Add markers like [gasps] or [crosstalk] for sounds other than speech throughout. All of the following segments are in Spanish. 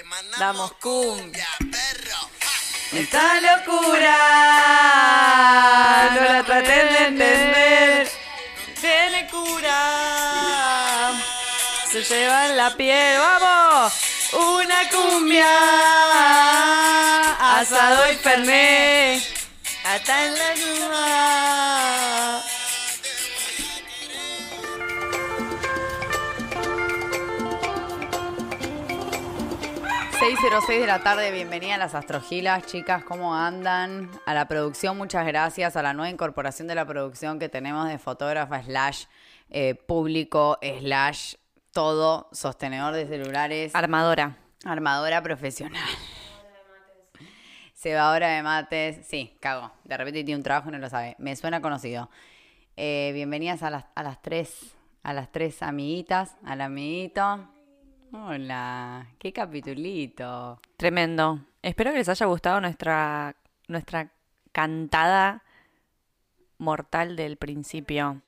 Le mandamos Damos cumbia. perro. Esta locura no la traten de entender. Tiene cura. Se lleva en la piel, vamos. Una cumbia. Asado y fernet. Hasta en la luna. 6.06 de la tarde, bienvenida a las Astrogilas, chicas, ¿cómo andan? A la producción, muchas gracias, a la nueva incorporación de la producción que tenemos de fotógrafa slash eh, público slash todo, sostenedor de celulares, Armadora. armadora profesional. Cebadora de mates, sí, cago, de repente tiene un trabajo y no lo sabe, me suena conocido. Eh, bienvenidas a las, a las tres, a las tres amiguitas, al amiguito. Hola, qué capitulito. Tremendo. Espero que les haya gustado nuestra, nuestra cantada mortal del principio.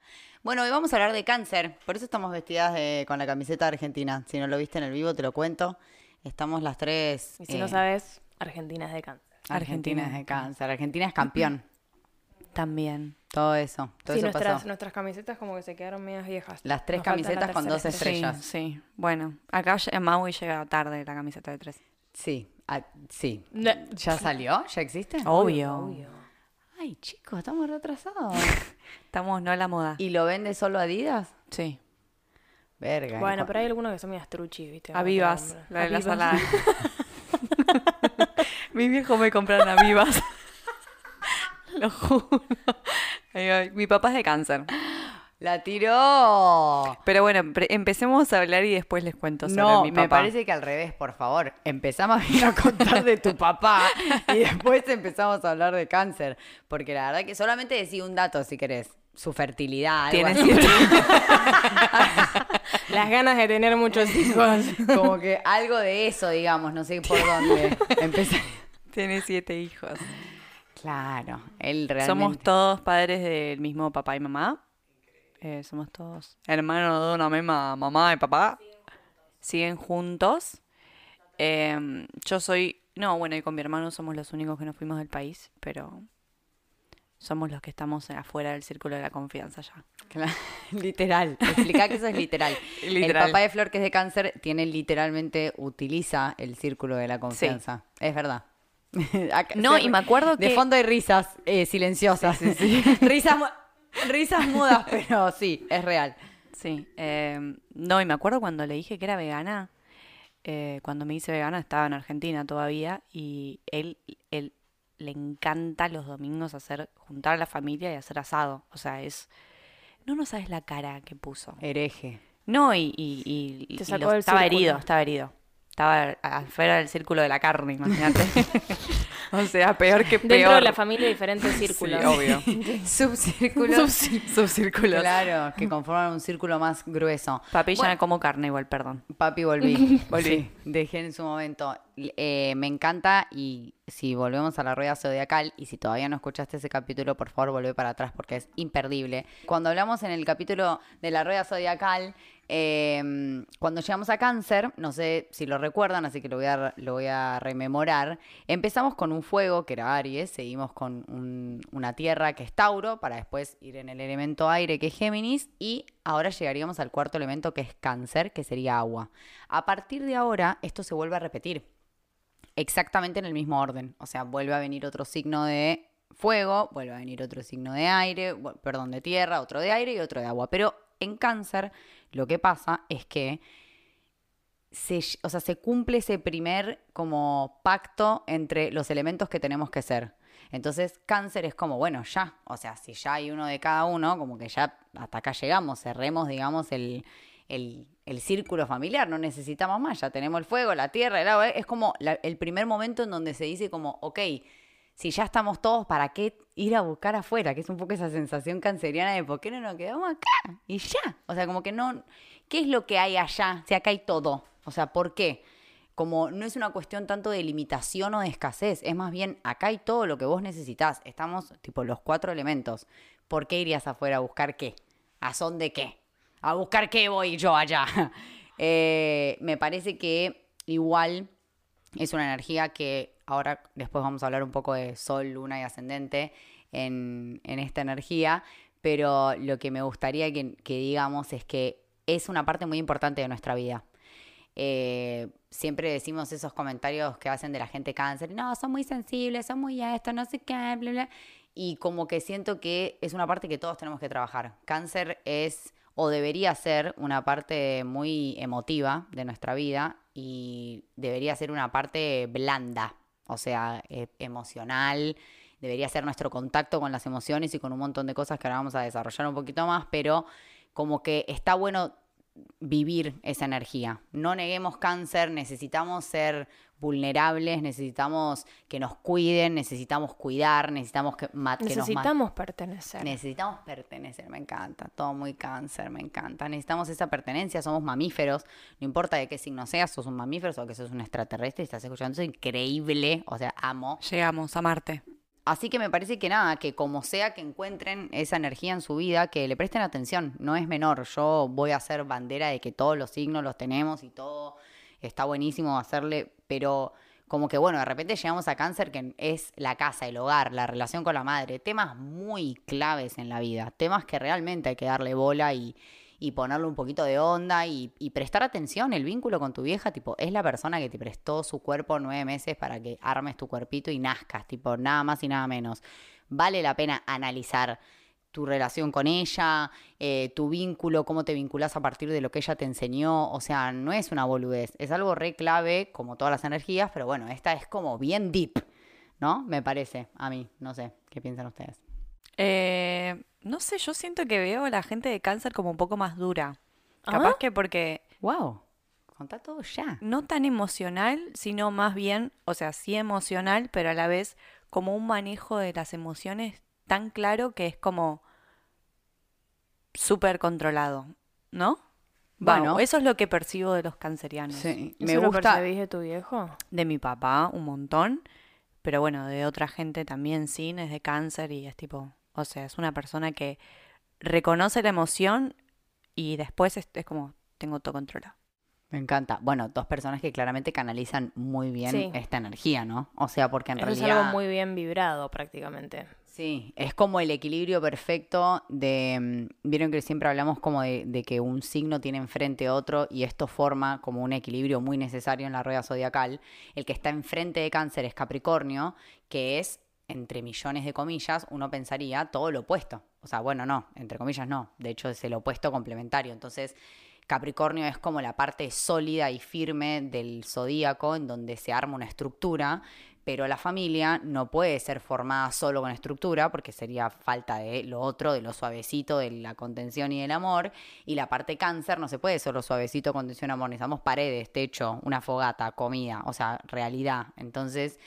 Bueno, hoy vamos a hablar de cáncer, por eso estamos vestidas de- con la camiseta de Argentina. Si no lo viste en el vivo, te lo cuento. Estamos las tres. Y si eh, no sabes, Argentina es de cáncer. Argentina es de cáncer. Argentina es campeón. También. Todo eso. Todo Sí, eso nuestras, pasó. nuestras camisetas como que se quedaron medias viejas. Las tres Nos falta la camisetas con dos estrellas. Sí, sí. Bueno, acá en Maui llega tarde la camiseta de tres. Sí, ah, sí. No. ¿Ya salió? ¿Ya existe? Obvio. Ay, chicos, estamos retrasados. [laughs] Estamos no a la moda. ¿Y lo vende solo Adidas? Sí. Verga. Bueno, ¿y pero hay algunos que son medias truchis, ¿viste? Avivas, la de la salada. [laughs] Mi viejo me compraron avivas. [laughs] Lo juro. Mi papá es de cáncer. ¡La tiró! Pero bueno, empecemos a hablar y después les cuento sobre No, mi me papá. parece que al revés, por favor. Empezamos a contar de tu papá y después empezamos a hablar de cáncer. Porque la verdad que solamente decí un dato si querés. Su fertilidad. algo Tiene así. siete- [laughs] Las ganas de tener muchos hijos. Como que algo de eso, digamos, no sé por dónde empezar. Tiene siete hijos. Claro, él realmente. Somos todos padres del mismo papá y mamá. Eh, somos todos hermanos de una misma mamá y papá. Siguen juntos. Eh, yo soy... No, bueno, y con mi hermano somos los únicos que nos fuimos del país, pero somos los que estamos afuera del círculo de la confianza ya. Claro, [laughs] literal. Explica que eso es literal. [laughs] Literal. El papá de Flor, que es de cáncer, tiene literalmente, utiliza el círculo de la confianza. Es verdad. [laughs] Acá- No, se- y me acuerdo De fondo hay risas eh, silenciosas. [laughs] risas, risas mudas, pero sí, es real. Sí. eh, no, y me acuerdo cuando le dije que era vegana. eh, cuando me hice vegana estaba en Argentina todavía y él, él le encanta los domingos hacer, juntar a la familia y hacer asado. O sea, es... No, no sabes la cara que puso. Hereje. No, y, y, y- y estaba círculo. herido, estaba herido. Estaba afuera del círculo de la carne, imagínate. [laughs] o sea, peor que peor. Dentro de la familia, diferentes círculos. [laughs] Sí, obvio. Subcírculos. Subcírculos. Claro, que [laughs] conforman un círculo más grueso. Papi, ya no como carne igual, perdón. Papi, volví. Volví. Sí, dejé en su momento. Eh, me encanta y si volvemos a la rueda zodiacal y si todavía no escuchaste ese capítulo, por favor volvé para atrás porque es imperdible. Cuando hablamos en el capítulo de la rueda zodiacal, eh, cuando llegamos a cáncer, no sé si lo recuerdan, así que lo voy, a, rememorar, empezamos con un fuego que era Aries, seguimos con un- una tierra que es Tauro, para después ir en el elemento aire que es Géminis y ahora llegaríamos al cuarto elemento que es cáncer, que sería agua. A partir de ahora, esto se vuelve a repetir exactamente en el mismo orden. O sea, vuelve a venir otro signo de fuego, vuelve a venir otro signo de aire, perdón, de tierra, otro de aire y otro de agua. Pero en cáncer lo que pasa es que se, o sea, se cumple ese primer como pacto entre los elementos que tenemos que ser. Entonces, cáncer es como, bueno, ya, o sea, si ya hay uno de cada uno, como que ya hasta acá llegamos, cerremos, digamos, el, el, el círculo familiar, no necesitamos más, ya tenemos el fuego, la tierra, el agua, es como el primer momento en donde se dice como, ok, si ya estamos todos, ¿para qué ir a buscar afuera? Que es un poco esa sensación canceriana de por qué no nos quedamos acá y ya. O sea, como que no, ¿qué es lo que hay allá? Si acá hay todo. O sea, ¿por qué? Como no es una cuestión tanto de limitación o de escasez, es más bien acá hay todo lo que vos necesitas. Estamos tipo los cuatro elementos. ¿Por qué irías afuera a buscar qué? ¿A son de qué? ¿A buscar qué voy yo allá? [laughs] Eh, me parece que igual Es una energía que ahora después vamos a hablar un poco de sol, luna y ascendente en, esta energía, pero lo que me gustaría que, que digamos es que es una parte muy importante de nuestra vida. Eh, siempre decimos esos comentarios que hacen de la gente cáncer, no, son muy sensibles, son muy esto, no sé qué, bla, bla. Y como que siento que es una parte que todos tenemos que trabajar. Cáncer es o debería ser una parte muy emotiva de nuestra vida y debería ser una parte blanda, o sea, e- emocional, debería ser nuestro contacto con las emociones y con un montón de cosas que ahora vamos a desarrollar un poquito más, pero como que está bueno vivir esa energía. No neguemos cáncer, necesitamos ser vulnerables, necesitamos que nos cuiden, necesitamos cuidar, necesitamos que, que nos Necesitamos pertenecer. Necesitamos pertenecer, me encanta. Todo muy cáncer, me encanta. Necesitamos esa pertenencia, somos mamíferos. No importa de qué signo seas, sos un mamífero o que sos un extraterrestre y estás escuchando eso, increíble. O sea, amo. Llegamos a Marte. Así que me parece que nada, que como sea que encuentren esa energía en su vida, que le presten atención. No es menor. Yo voy a hacer bandera de que todos los signos los tenemos y todo está buenísimo hacerle, pero como que bueno, de repente llegamos a cáncer que es la casa, el hogar, la relación con la madre, temas muy claves en la vida, temas que realmente hay que darle bola y, y ponerle un poquito de onda y, y prestar atención, el vínculo con tu vieja, tipo, es la persona que te prestó su cuerpo nueve meses para que armes tu cuerpito y nazcas, tipo, nada más y nada menos. Vale la pena analizar tu relación con ella, eh, tu vínculo, cómo te vinculas a partir de lo que ella te enseñó. O sea, no es una boludez, es algo re clave, como todas las energías, pero bueno, esta es como bien deep, ¿no? Me parece, a mí, no sé, ¿qué piensan ustedes? Eh, no sé, yo siento que veo a la gente de cáncer como un poco más dura. ¿Ah? Capaz que porque ¡Wow! Contá todo ya. no tan emocional, sino más bien, o sea, sí emocional, pero a la vez como un manejo de las emociones tan claro que es como súper controlado, ¿no? Bueno. Eso es lo que percibo de los cancerianos. Sí, ¿Eso me lo gusta. percibís de tu viejo? De mi papá, un montón, pero bueno, de otra gente también sí, es de cáncer y es tipo, o sea, es una persona que reconoce la emoción y después es, es como, tengo todo controlado. Me encanta. Bueno, dos personas que claramente canalizan muy bien Sí. esta energía, ¿no? O sea, porque en Eso es realidad. algo muy bien vibrado prácticamente. Sí, es como el equilibrio perfecto de, mm, vieron que siempre hablamos como de, de que un signo tiene enfrente otro y esto forma como un equilibrio muy necesario en la rueda zodiacal. El que está enfrente de cáncer es Capricornio, que es, entre millones de comillas, uno pensaría todo lo opuesto. O sea, bueno, no, entre comillas no, de hecho es el opuesto complementario. Entonces, Capricornio es como la parte sólida y firme del zodíaco en donde se arma una estructura, pero la familia no puede ser formada solo con estructura porque sería falta de lo otro, de lo suavecito, de la contención y del amor. Y la parte cáncer no se puede solo suavecito, contención, amor. Necesitamos paredes, techo, una fogata, comida, o sea, realidad. Entonces,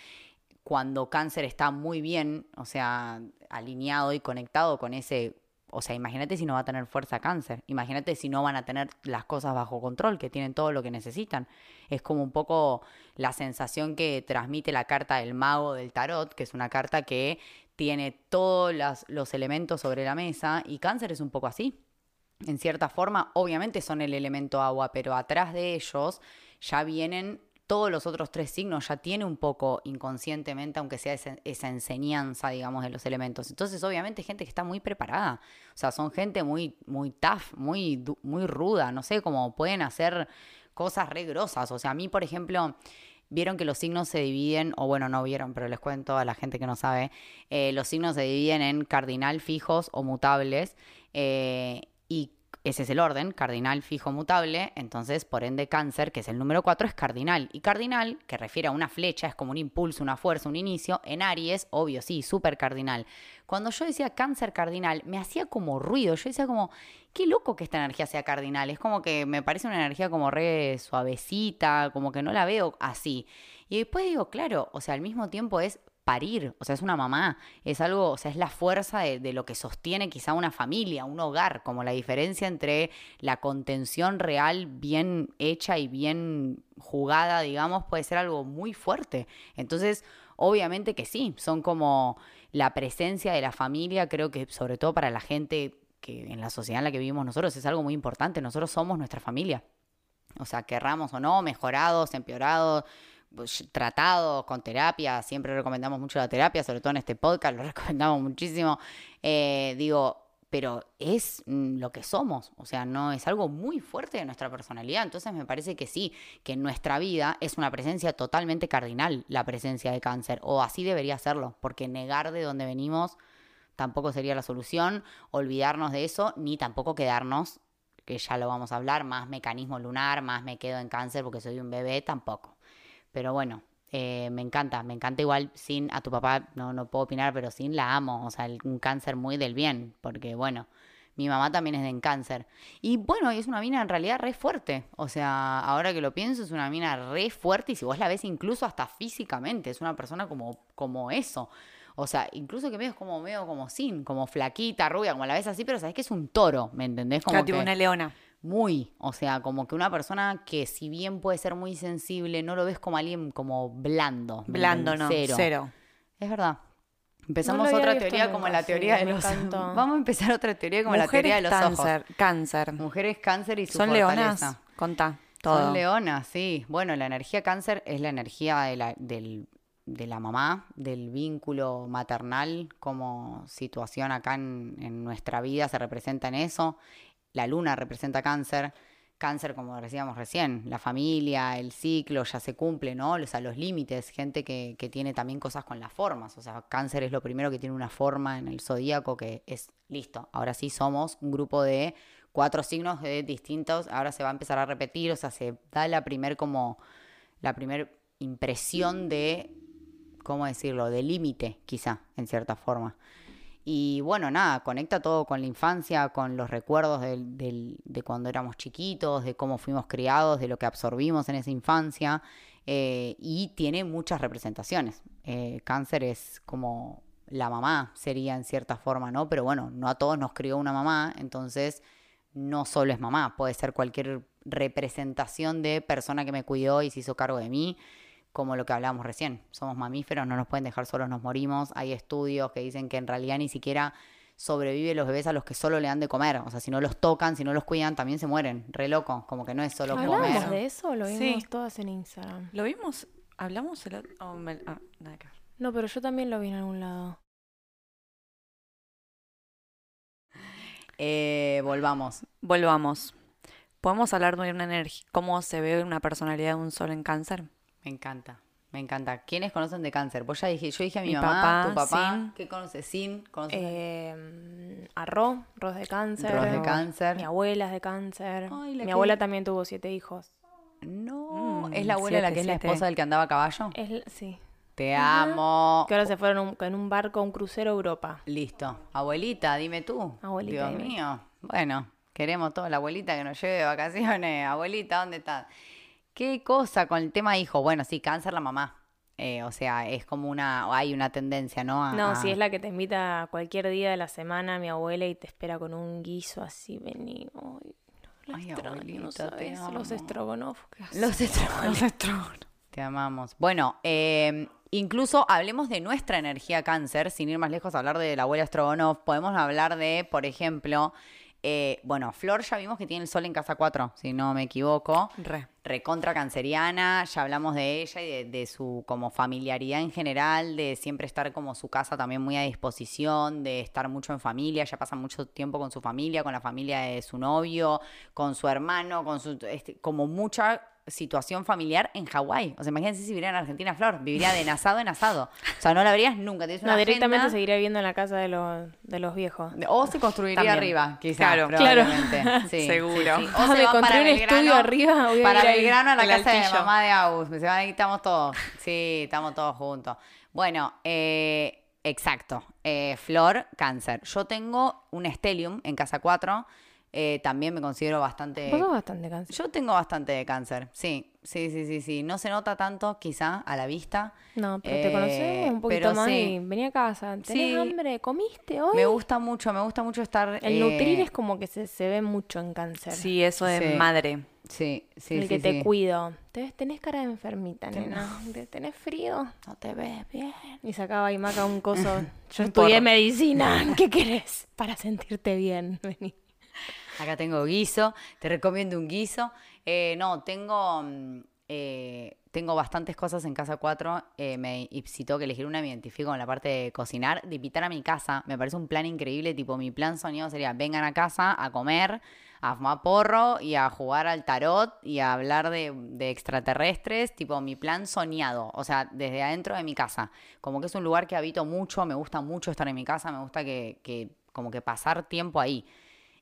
cuando cáncer está muy bien, o sea, alineado y conectado con ese o sea, imagínate si no va a tener fuerza cáncer. Imagínate si no van a tener las cosas bajo control, que tienen todo lo que necesitan. Es como un poco la sensación que transmite la carta del mago del tarot, que es una carta que tiene todos los elementos sobre la mesa y cáncer es un poco así. En cierta forma, obviamente son el elemento agua, pero atrás de ellos ya vienen todos los otros tres signos, ya tiene un poco inconscientemente, aunque sea esa, enseñanza, digamos, de los elementos. Entonces, obviamente, gente que está muy preparada. O sea, son gente muy, muy tough, muy, muy ruda, no sé, cómo pueden hacer cosas re grosas. O sea, a mí, por ejemplo, vieron que los signos se dividen, o bueno, no vieron, pero les cuento a la gente que no sabe, eh, los signos se dividen en cardinal, fijos o mutables, eh, y ese es el orden, cardinal, fijo, mutable, entonces por ende cáncer, que es el número 4, es cardinal. Y cardinal, que refiere a una flecha, es como un impulso, una fuerza, un inicio, en Aries, obvio, sí, súper cardinal. Cuando yo decía cáncer cardinal, me hacía como ruido, yo decía como, qué loco que esta energía sea cardinal, es como que me parece una energía como re suavecita, como que no la veo así. Y después digo, claro, o sea, al mismo tiempo es parir, o sea, es una mamá, es algo, o sea, es la fuerza de, lo que sostiene quizá una familia, un hogar, como la diferencia entre la contención real bien hecha y bien jugada, digamos, puede ser algo muy fuerte. Entonces, obviamente que sí, son como la presencia de la familia, creo que sobre todo para la gente que en la sociedad en la que vivimos nosotros es algo muy importante, nosotros somos nuestra familia. O sea, querramos o no, mejorados, empeorados, pues, tratados con terapia, siempre recomendamos mucho la terapia, sobre todo en este podcast, lo [laughs] recomendamos muchísimo. Eh, digo, pero es mm, lo que somos, o sea, no es algo muy fuerte de nuestra personalidad, entonces me parece que sí, que en nuestra vida es una presencia totalmente cardinal la presencia de cáncer, o así debería serlo, porque negar de dónde venimos tampoco sería la solución, olvidarnos de eso, ni tampoco quedarnos, que ya lo vamos a hablar, más mecanismo lunar, más me quedo en cáncer porque soy un bebé, tampoco. Pero bueno, eh, me encanta, me encanta igual sin a tu papá, no, no puedo opinar, pero sin la amo, o sea, el- un cáncer muy del bien, porque bueno, mi mamá también es de en cáncer. Y bueno, es una mina en realidad re fuerte, o sea, ahora que lo pienso, es una mina re fuerte y si vos la ves incluso hasta físicamente, es una persona como, como eso. O sea, incluso que medio es como medio como sin, como flaquita, rubia, como la ves así, pero sabes que es un toro, ¿me entendés? Como que- una leona. Muy, o sea, como que una persona que si bien puede ser muy sensible, no lo ves como alguien como blando. ¿me Blando, no. Cero. Cero. Es verdad. Empezamos otra teoría como la sí, teoría de los... [laughs] Vamos a empezar otra teoría como la teoría de los Mujeres ojos. cáncer, cáncer. Mujeres cáncer y su ¿Son leonas? Contá todo. Son leonas, sí. Bueno, la energía cáncer es la energía de la, del- de la mamá, del vínculo maternal como situación acá en, en nuestra vida se representa en eso. La luna representa cáncer. Cáncer, como decíamos recién, la familia, el ciclo ya se cumple, ¿no? O sea, los límites, gente que, que tiene también cosas con las formas. O sea, cáncer es lo primero que tiene una forma en el zodíaco que es listo. Ahora sí somos un grupo de cuatro signos de distintos, ahora se va a empezar a repetir, o sea, se da la primer como la primer impresión de ¿cómo decirlo? de límite, quizá, en cierta forma. Y bueno, nada, conecta todo con la infancia, con los recuerdos de cuando éramos chiquitos, de cómo fuimos criados, de lo que absorbimos en esa infancia, eh, y tiene muchas representaciones. Eh, cáncer es como la mamá, sería en cierta forma, ¿no? Pero bueno, no a todos nos crió una mamá, entonces no solo es mamá, puede ser cualquier representación de persona que me cuidó y se hizo cargo de mí, como lo que hablábamos recién. Somos mamíferos, no nos pueden dejar solos, nos morimos. Hay estudios que dicen que en realidad ni siquiera sobreviven los bebés a los que solo le dan de comer. O sea, si no los tocan, si no los cuidan, también se mueren. Re loco, como que no es solo ¿Hablamos comer. de eso o lo Sí. vimos todas en Instagram? ¿Lo vimos? ¿Hablamos el otro? oh, me- ah, nada que ver. No, pero yo también lo vi en algún lado. Eh, volvamos. Volvamos. ¿Podemos hablar de una energía? ¿Cómo se ve una personalidad de un sol en cáncer? Me encanta. Me encanta. ¿Quiénes conocen de cáncer? Vos ya dije, yo dije a mi, Mi mamá, papá, tu papá. Sin. ¿Qué conoces? Sin. ¿Conoces? Eh, arroz, Ros de cáncer. Ros de cáncer. Mi abuela es de cáncer. Ay, Mi que- abuela también tuvo siete hijos. no. Mm, ¿Es la abuela la siete, que es la esposa del que andaba a caballo? Es, sí. Te amo. Que ahora se fueron un- en un barco, un crucero a Europa. Listo. Abuelita, dime tú. Abuelita, Dios mío. Bueno, queremos toda la abuelita que nos lleve de vacaciones. Abuelita, ¿dónde estás? ¿Qué cosa con el tema hijo? Bueno, sí, cáncer la mamá. Eh, o sea, es como una, hay una tendencia, ¿no? A- No, a- si es la que te invita cualquier día de la semana, mi abuela, y te espera con un guiso así, vení. Ay, la Ay, abuelita, no sabes, Los amo. estrogonoff. qué Los. Te amamos. Bueno, eh, incluso hablemos de nuestra energía cáncer, sin ir más lejos a hablar de la abuela Strogonoff. Podemos hablar de, por ejemplo, eh, bueno, Flor ya vimos que tiene el sol en casa 4, si no me equivoco. Re. Recontra canceriana, ya hablamos de ella y de, de su como familiaridad en general, de siempre estar como su casa también muy a disposición, de estar mucho en familia, ya pasa mucho tiempo con su familia, con la familia de su novio, con su hermano, con su este, como mucha situación familiar en Hawái. O sea, imagínense si viviera en Argentina, Flor, viviría de asado en asado. O sea, no la verías nunca. Una No, directamente agenda- seguiría viviendo en la casa de los, de los viejos. O se construiría También. arriba, quizás. Claro. probablemente. [laughs] Sí, Seguro. sí, sí. Ah, O se me van para un Belgrano, estudio arriba, voy a para. Belgrano a la casa de altillo. mamá de Agus. Se van ahí, estamos todos. Sí, estamos todos juntos. Bueno, eh, exacto. Eh, Flor, cáncer. Yo tengo un Stellium en casa 4. Eh, también me considero bastante... Vos sos bastante cáncer. Yo tengo bastante de cáncer, sí, sí, sí, sí, sí. No se nota tanto, quizá, a la vista. No, pero te Eh, conocemos un poquito pero más sí. y vení a casa. ¿Tenés Sí. hambre? ¿Comiste hoy? Me gusta mucho, me gusta mucho estar... El eh, nutrir es como que se, se ve mucho en cáncer. Sí, eso de Sí. madre. Sí, sí, el sí, que te sí. cuido. Te ves- tenés cara de enfermita, nena. ¿Te- ¿Tenés frío? No te ves bien. Y sacaba y maca un coso. [laughs] Yo estudié medicina. ¿Qué querés? Para sentirte bien. Vení. Acá tengo guiso, te recomiendo un guiso. Eh, no, tengo mm, eh, tengo bastantes cosas en casa 4. eh, me tengo que elegir una, me identifico con la parte de cocinar, de invitar a mi casa. Me parece un plan increíble. Tipo, mi plan soñado sería: vengan a casa a comer, a fumar porro y a jugar al tarot y a hablar de, extraterrestres. Tipo, mi plan soñado. O sea, desde adentro de mi casa. Como que es un lugar que habito mucho. Me gusta mucho estar en mi casa. Me gusta que como que pasar tiempo ahí.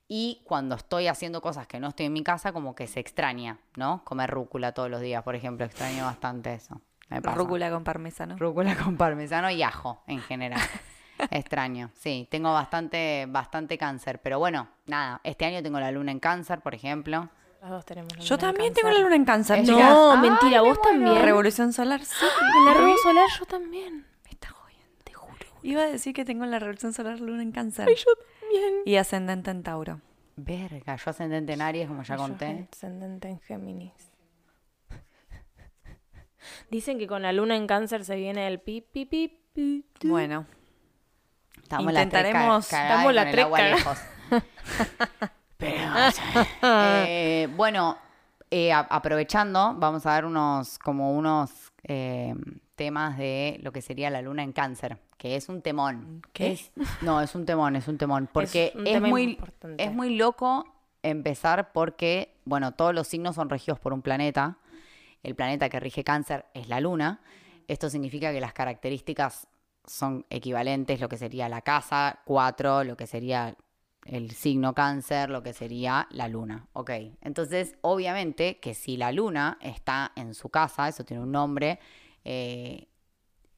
Y cuando estoy haciendo cosas que no estoy en mi casa, como que se extraña, ¿no? Comer rúcula todos los días, por ejemplo, extraño bastante eso. Me pasa. Rúcula con parmesano. Rúcula [laughs] con parmesano y ajo en general. [laughs] extraño, sí, tengo bastante, bastante cáncer. Pero bueno, nada, este año tengo la luna en cáncer, por ejemplo. Las dos tenemos la Yo luna en también tengo la luna en cáncer. No, Ay, mentira, me vos también. Revolución solar, sí. En [gasps] la revolución solar yo también. Me está jodiendo, te juro. Iba a decir que tengo la revolución solar luna en cáncer. Yo también. Y ascendente en Tauro. Verga, yo ascendente en Aries, como ya Yo conté. Ascendente en Géminis. [laughs] Dicen que con la luna en cáncer se viene el pi, pi, pi, pi, tu. Bueno, Estamos Intentaremos- cagadas estamos cagadas. lejos. [laughs] Pero, eh, bueno, eh, a- aprovechando, vamos a dar unos, como unos eh, temas de lo que sería la luna en cáncer, que es un temón. ¿Qué? Es- no, es un temón, es un temón, [laughs] porque un es, muy, importante. es muy loco empezar porque, bueno, todos los signos son regidos por un planeta. El planeta que rige cáncer es la luna. Esto significa que las características son equivalentes, lo que sería la casa 4, lo que sería el signo cáncer, lo que sería la luna. Ok, entonces obviamente que si la luna está en su casa, eso tiene un nombre, eh,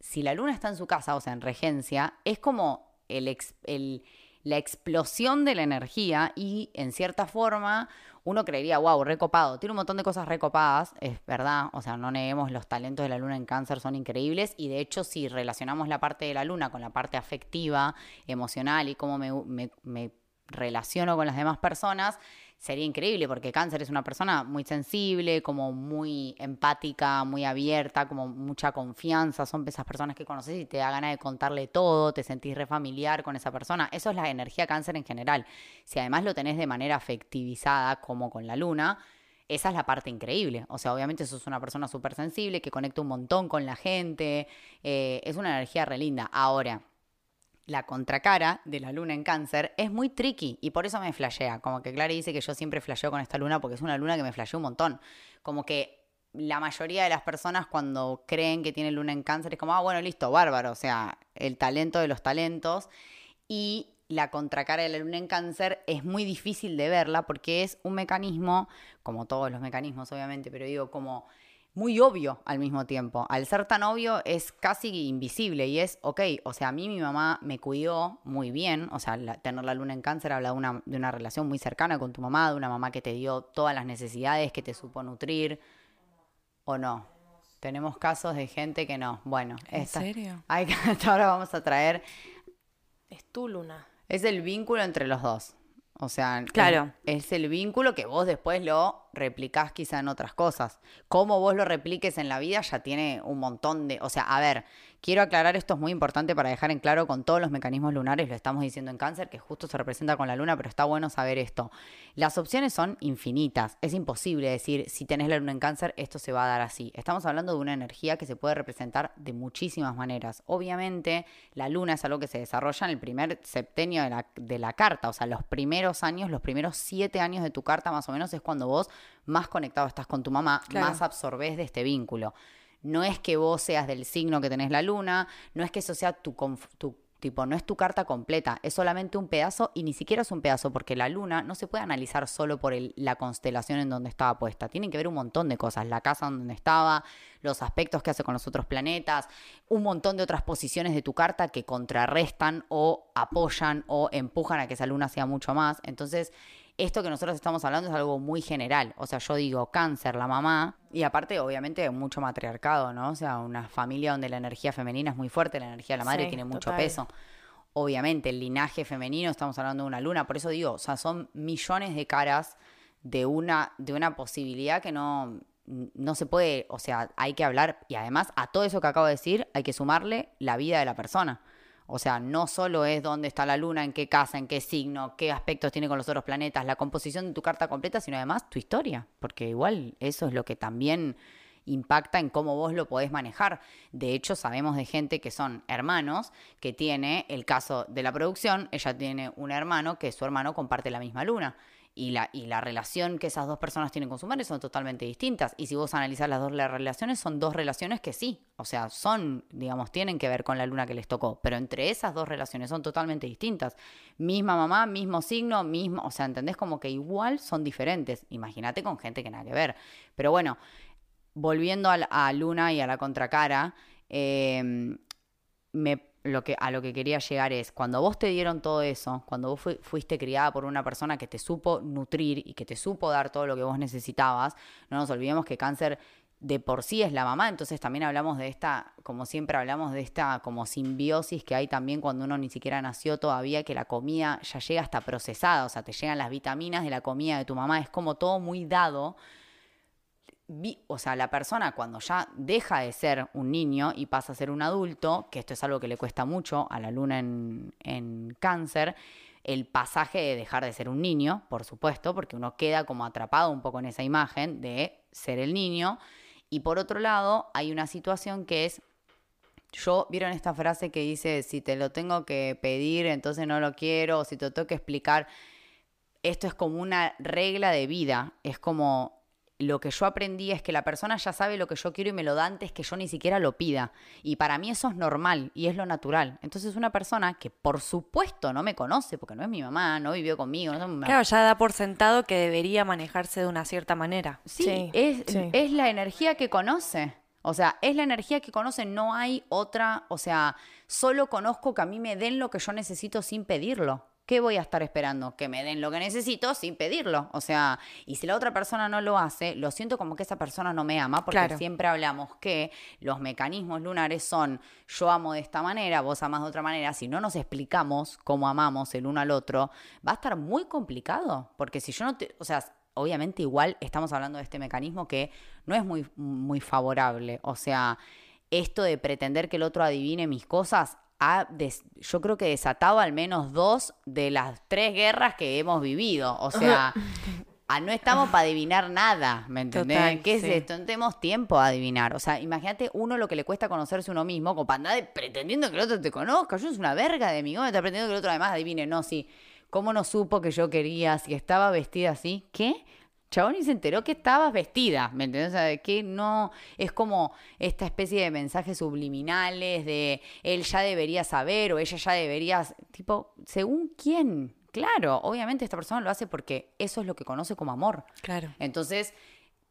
si la luna está en su casa, o sea, en regencia, es como la explosión de la energía y en cierta forma uno creería, wow, recopado, tiene un montón de cosas recopadas, es verdad, o sea, no neguemos, los talentos de la luna en cáncer son increíbles y de hecho si relacionamos la parte de la luna con la parte afectiva, emocional y cómo me relaciono con las demás personas, sería increíble porque cáncer es una persona muy sensible, como muy empática, muy abierta, como mucha confianza, son esas personas que conoces y te da ganas de contarle todo, te sentís re familiar con esa persona, eso es la energía cáncer en general. Si además lo tenés de manera afectivizada como con la luna, esa es la parte increíble. O sea, obviamente sos una persona súper sensible que conecta un montón con la gente, eh, es una energía re linda. Ahora, la contracara de la luna en cáncer es muy tricky y por eso me flashea. Como que Clara dice que yo siempre flasheo con esta luna porque es una luna que me flasheó un montón. Como que la mayoría de las personas cuando creen que tiene luna en cáncer es como, ah, bueno, listo, bárbaro. O sea, el talento de los talentos. Y la contracara de la luna en cáncer es muy difícil de verla porque es un mecanismo, como todos los mecanismos obviamente, pero digo como muy obvio al mismo tiempo. Al ser tan obvio es casi invisible y es, ok, o sea, a mí mi mamá me cuidó muy bien, o sea, la- tener la luna en cáncer habla de una, de una relación muy cercana con tu mamá, de una mamá que te dio todas las necesidades, que te supo nutrir, o no. Tenemos casos de gente que no. Bueno, ¿En esta- serio? [laughs] hay [laughs] hasta ahora vamos a traer Es tu luna. es el vínculo entre los dos. O sea, es- Claro. es, el vínculo que vos después lo replicás quizá en otras cosas. Cómo vos lo repliques en la vida ya tiene un montón de... O sea, a ver, quiero aclarar esto es muy importante para dejar en claro con todos los mecanismos lunares, lo estamos diciendo en cáncer, que justo se representa con la luna, pero está bueno saber esto. Las opciones son infinitas. Es imposible decir, si tenés la luna en cáncer, esto se va a dar así. Estamos hablando de una energía que se puede representar de muchísimas maneras. Obviamente, la luna es algo que se desarrolla en el primer septenio de la, de la carta, o sea, los primeros años, los primeros siete años de tu carta más o menos es cuando vos más conectado estás con tu mamá, Claro. más absorbés de este vínculo. No es que vos seas del signo que tenés la luna, no es que eso sea tu, tipo, no es tu carta completa, es solamente un pedazo y ni siquiera es un pedazo porque la luna no se puede analizar solo por el- la constelación en donde estaba puesta. Tienen que ver un montón de cosas, la casa donde estaba, los aspectos que hace con los otros planetas, un montón de otras posiciones de tu carta que contrarrestan o apoyan o empujan a que esa luna sea mucho más. Entonces, esto que nosotros estamos hablando es algo muy general. O sea, yo digo cáncer, la mamá, y aparte, obviamente, mucho matriarcado, ¿no? O sea, una familia donde la energía femenina es muy fuerte, la energía de la madre Sí, tiene mucho total. peso. Obviamente, el linaje femenino, estamos hablando de una luna, por eso digo, o sea, son millones de caras de una, de una posibilidad que no, no se puede, o sea, hay que hablar, y además a todo eso que acabo de decir, hay que sumarle la vida de la persona. O sea, no solo es dónde está la luna, en qué casa, en qué signo, qué aspectos tiene con los otros planetas, la composición de tu carta completa, sino además tu historia, porque igual eso es lo que también impacta en cómo vos lo podés manejar. De hecho, sabemos de gente que son hermanos, que tiene el caso de la producción, ella tiene un hermano que su hermano comparte la misma luna y la, y la relación que esas dos personas tienen con su madre son totalmente distintas. Y si vos analizás las dos relaciones, son dos relaciones que sí, o sea, son, digamos, tienen que ver con la luna que les tocó, pero entre esas dos relaciones son totalmente distintas. Misma mamá, mismo signo, mismo, o sea, ¿entendés? Como que igual son diferentes. Imagínate con gente que nada que ver. Pero bueno, volviendo a, a Luna y a la contracara, eh, me lo que, a lo que quería llegar es, cuando vos te dieron todo eso, cuando vos fuiste criada por una persona que te supo nutrir y que te supo dar todo lo que vos necesitabas, no nos olvidemos que cáncer de por sí es la mamá, entonces también hablamos de esta, como siempre hablamos de esta como simbiosis que hay también cuando uno ni siquiera nació todavía, que la comida ya llega hasta procesada, o sea, te llegan las vitaminas de la comida de tu mamá, es como todo muy dado o sea, la persona cuando ya deja de ser un niño y pasa a ser un adulto, que esto es algo que le cuesta mucho a la luna en, en cáncer, el pasaje de dejar de ser un niño, por supuesto, porque uno queda como atrapado un poco en esa imagen de ser el niño. Y por otro lado, hay una situación que es, yo, ¿vieron esta frase que dice, si te lo tengo que pedir, entonces no lo quiero, o si te tengo que explicar? Esto es como una regla de vida, es como lo que yo aprendí es que la persona ya sabe lo que yo quiero y me lo da antes que yo ni siquiera lo pida. Y para mí eso es normal y es lo natural. Entonces una persona que por supuesto no me conoce, porque no es mi mamá, no vivió conmigo. No Claro, ya da por sentado que debería manejarse de una cierta manera. Sí, es, es la energía que conoce. O sea, es la energía que conoce, no hay otra, o sea, solo conozco que a mí me den lo que yo necesito sin pedirlo. ¿Qué voy a estar esperando? Que me den lo que necesito sin pedirlo. O sea, y si la otra persona no lo hace, lo siento como que esa persona no me ama, porque siempre hablamos que los mecanismos lunares son yo amo de esta manera, vos amas de otra manera. Si no nos explicamos cómo amamos el uno al otro, va a estar muy complicado. Porque si yo no te. O sea, obviamente igual estamos hablando de este mecanismo que no es muy, muy favorable. O sea, esto de pretender que el otro adivine mis cosas ha yo creo que desatado al menos dos de las tres guerras que hemos vivido. O sea, no estamos para adivinar nada, ¿me entendés? ¿Qué es esto? No tenemos tiempo a adivinar. O sea, imagínate uno lo que le cuesta conocerse uno mismo, como para andar pretendiendo que el otro te conozca. Yo es una verga de mi me está pretendiendo que el otro además adivine. No, sí. ¿Cómo no supo que yo quería? Si estaba vestida así. ¿Qué? Chabón y se enteró que estabas vestida, ¿me entiendes? O sea, que no, es como esta especie de mensajes subliminales de él ya debería saber o ella ya debería, tipo, según quién, claro, obviamente esta persona lo hace porque eso es lo que conoce como amor. Claro. Entonces,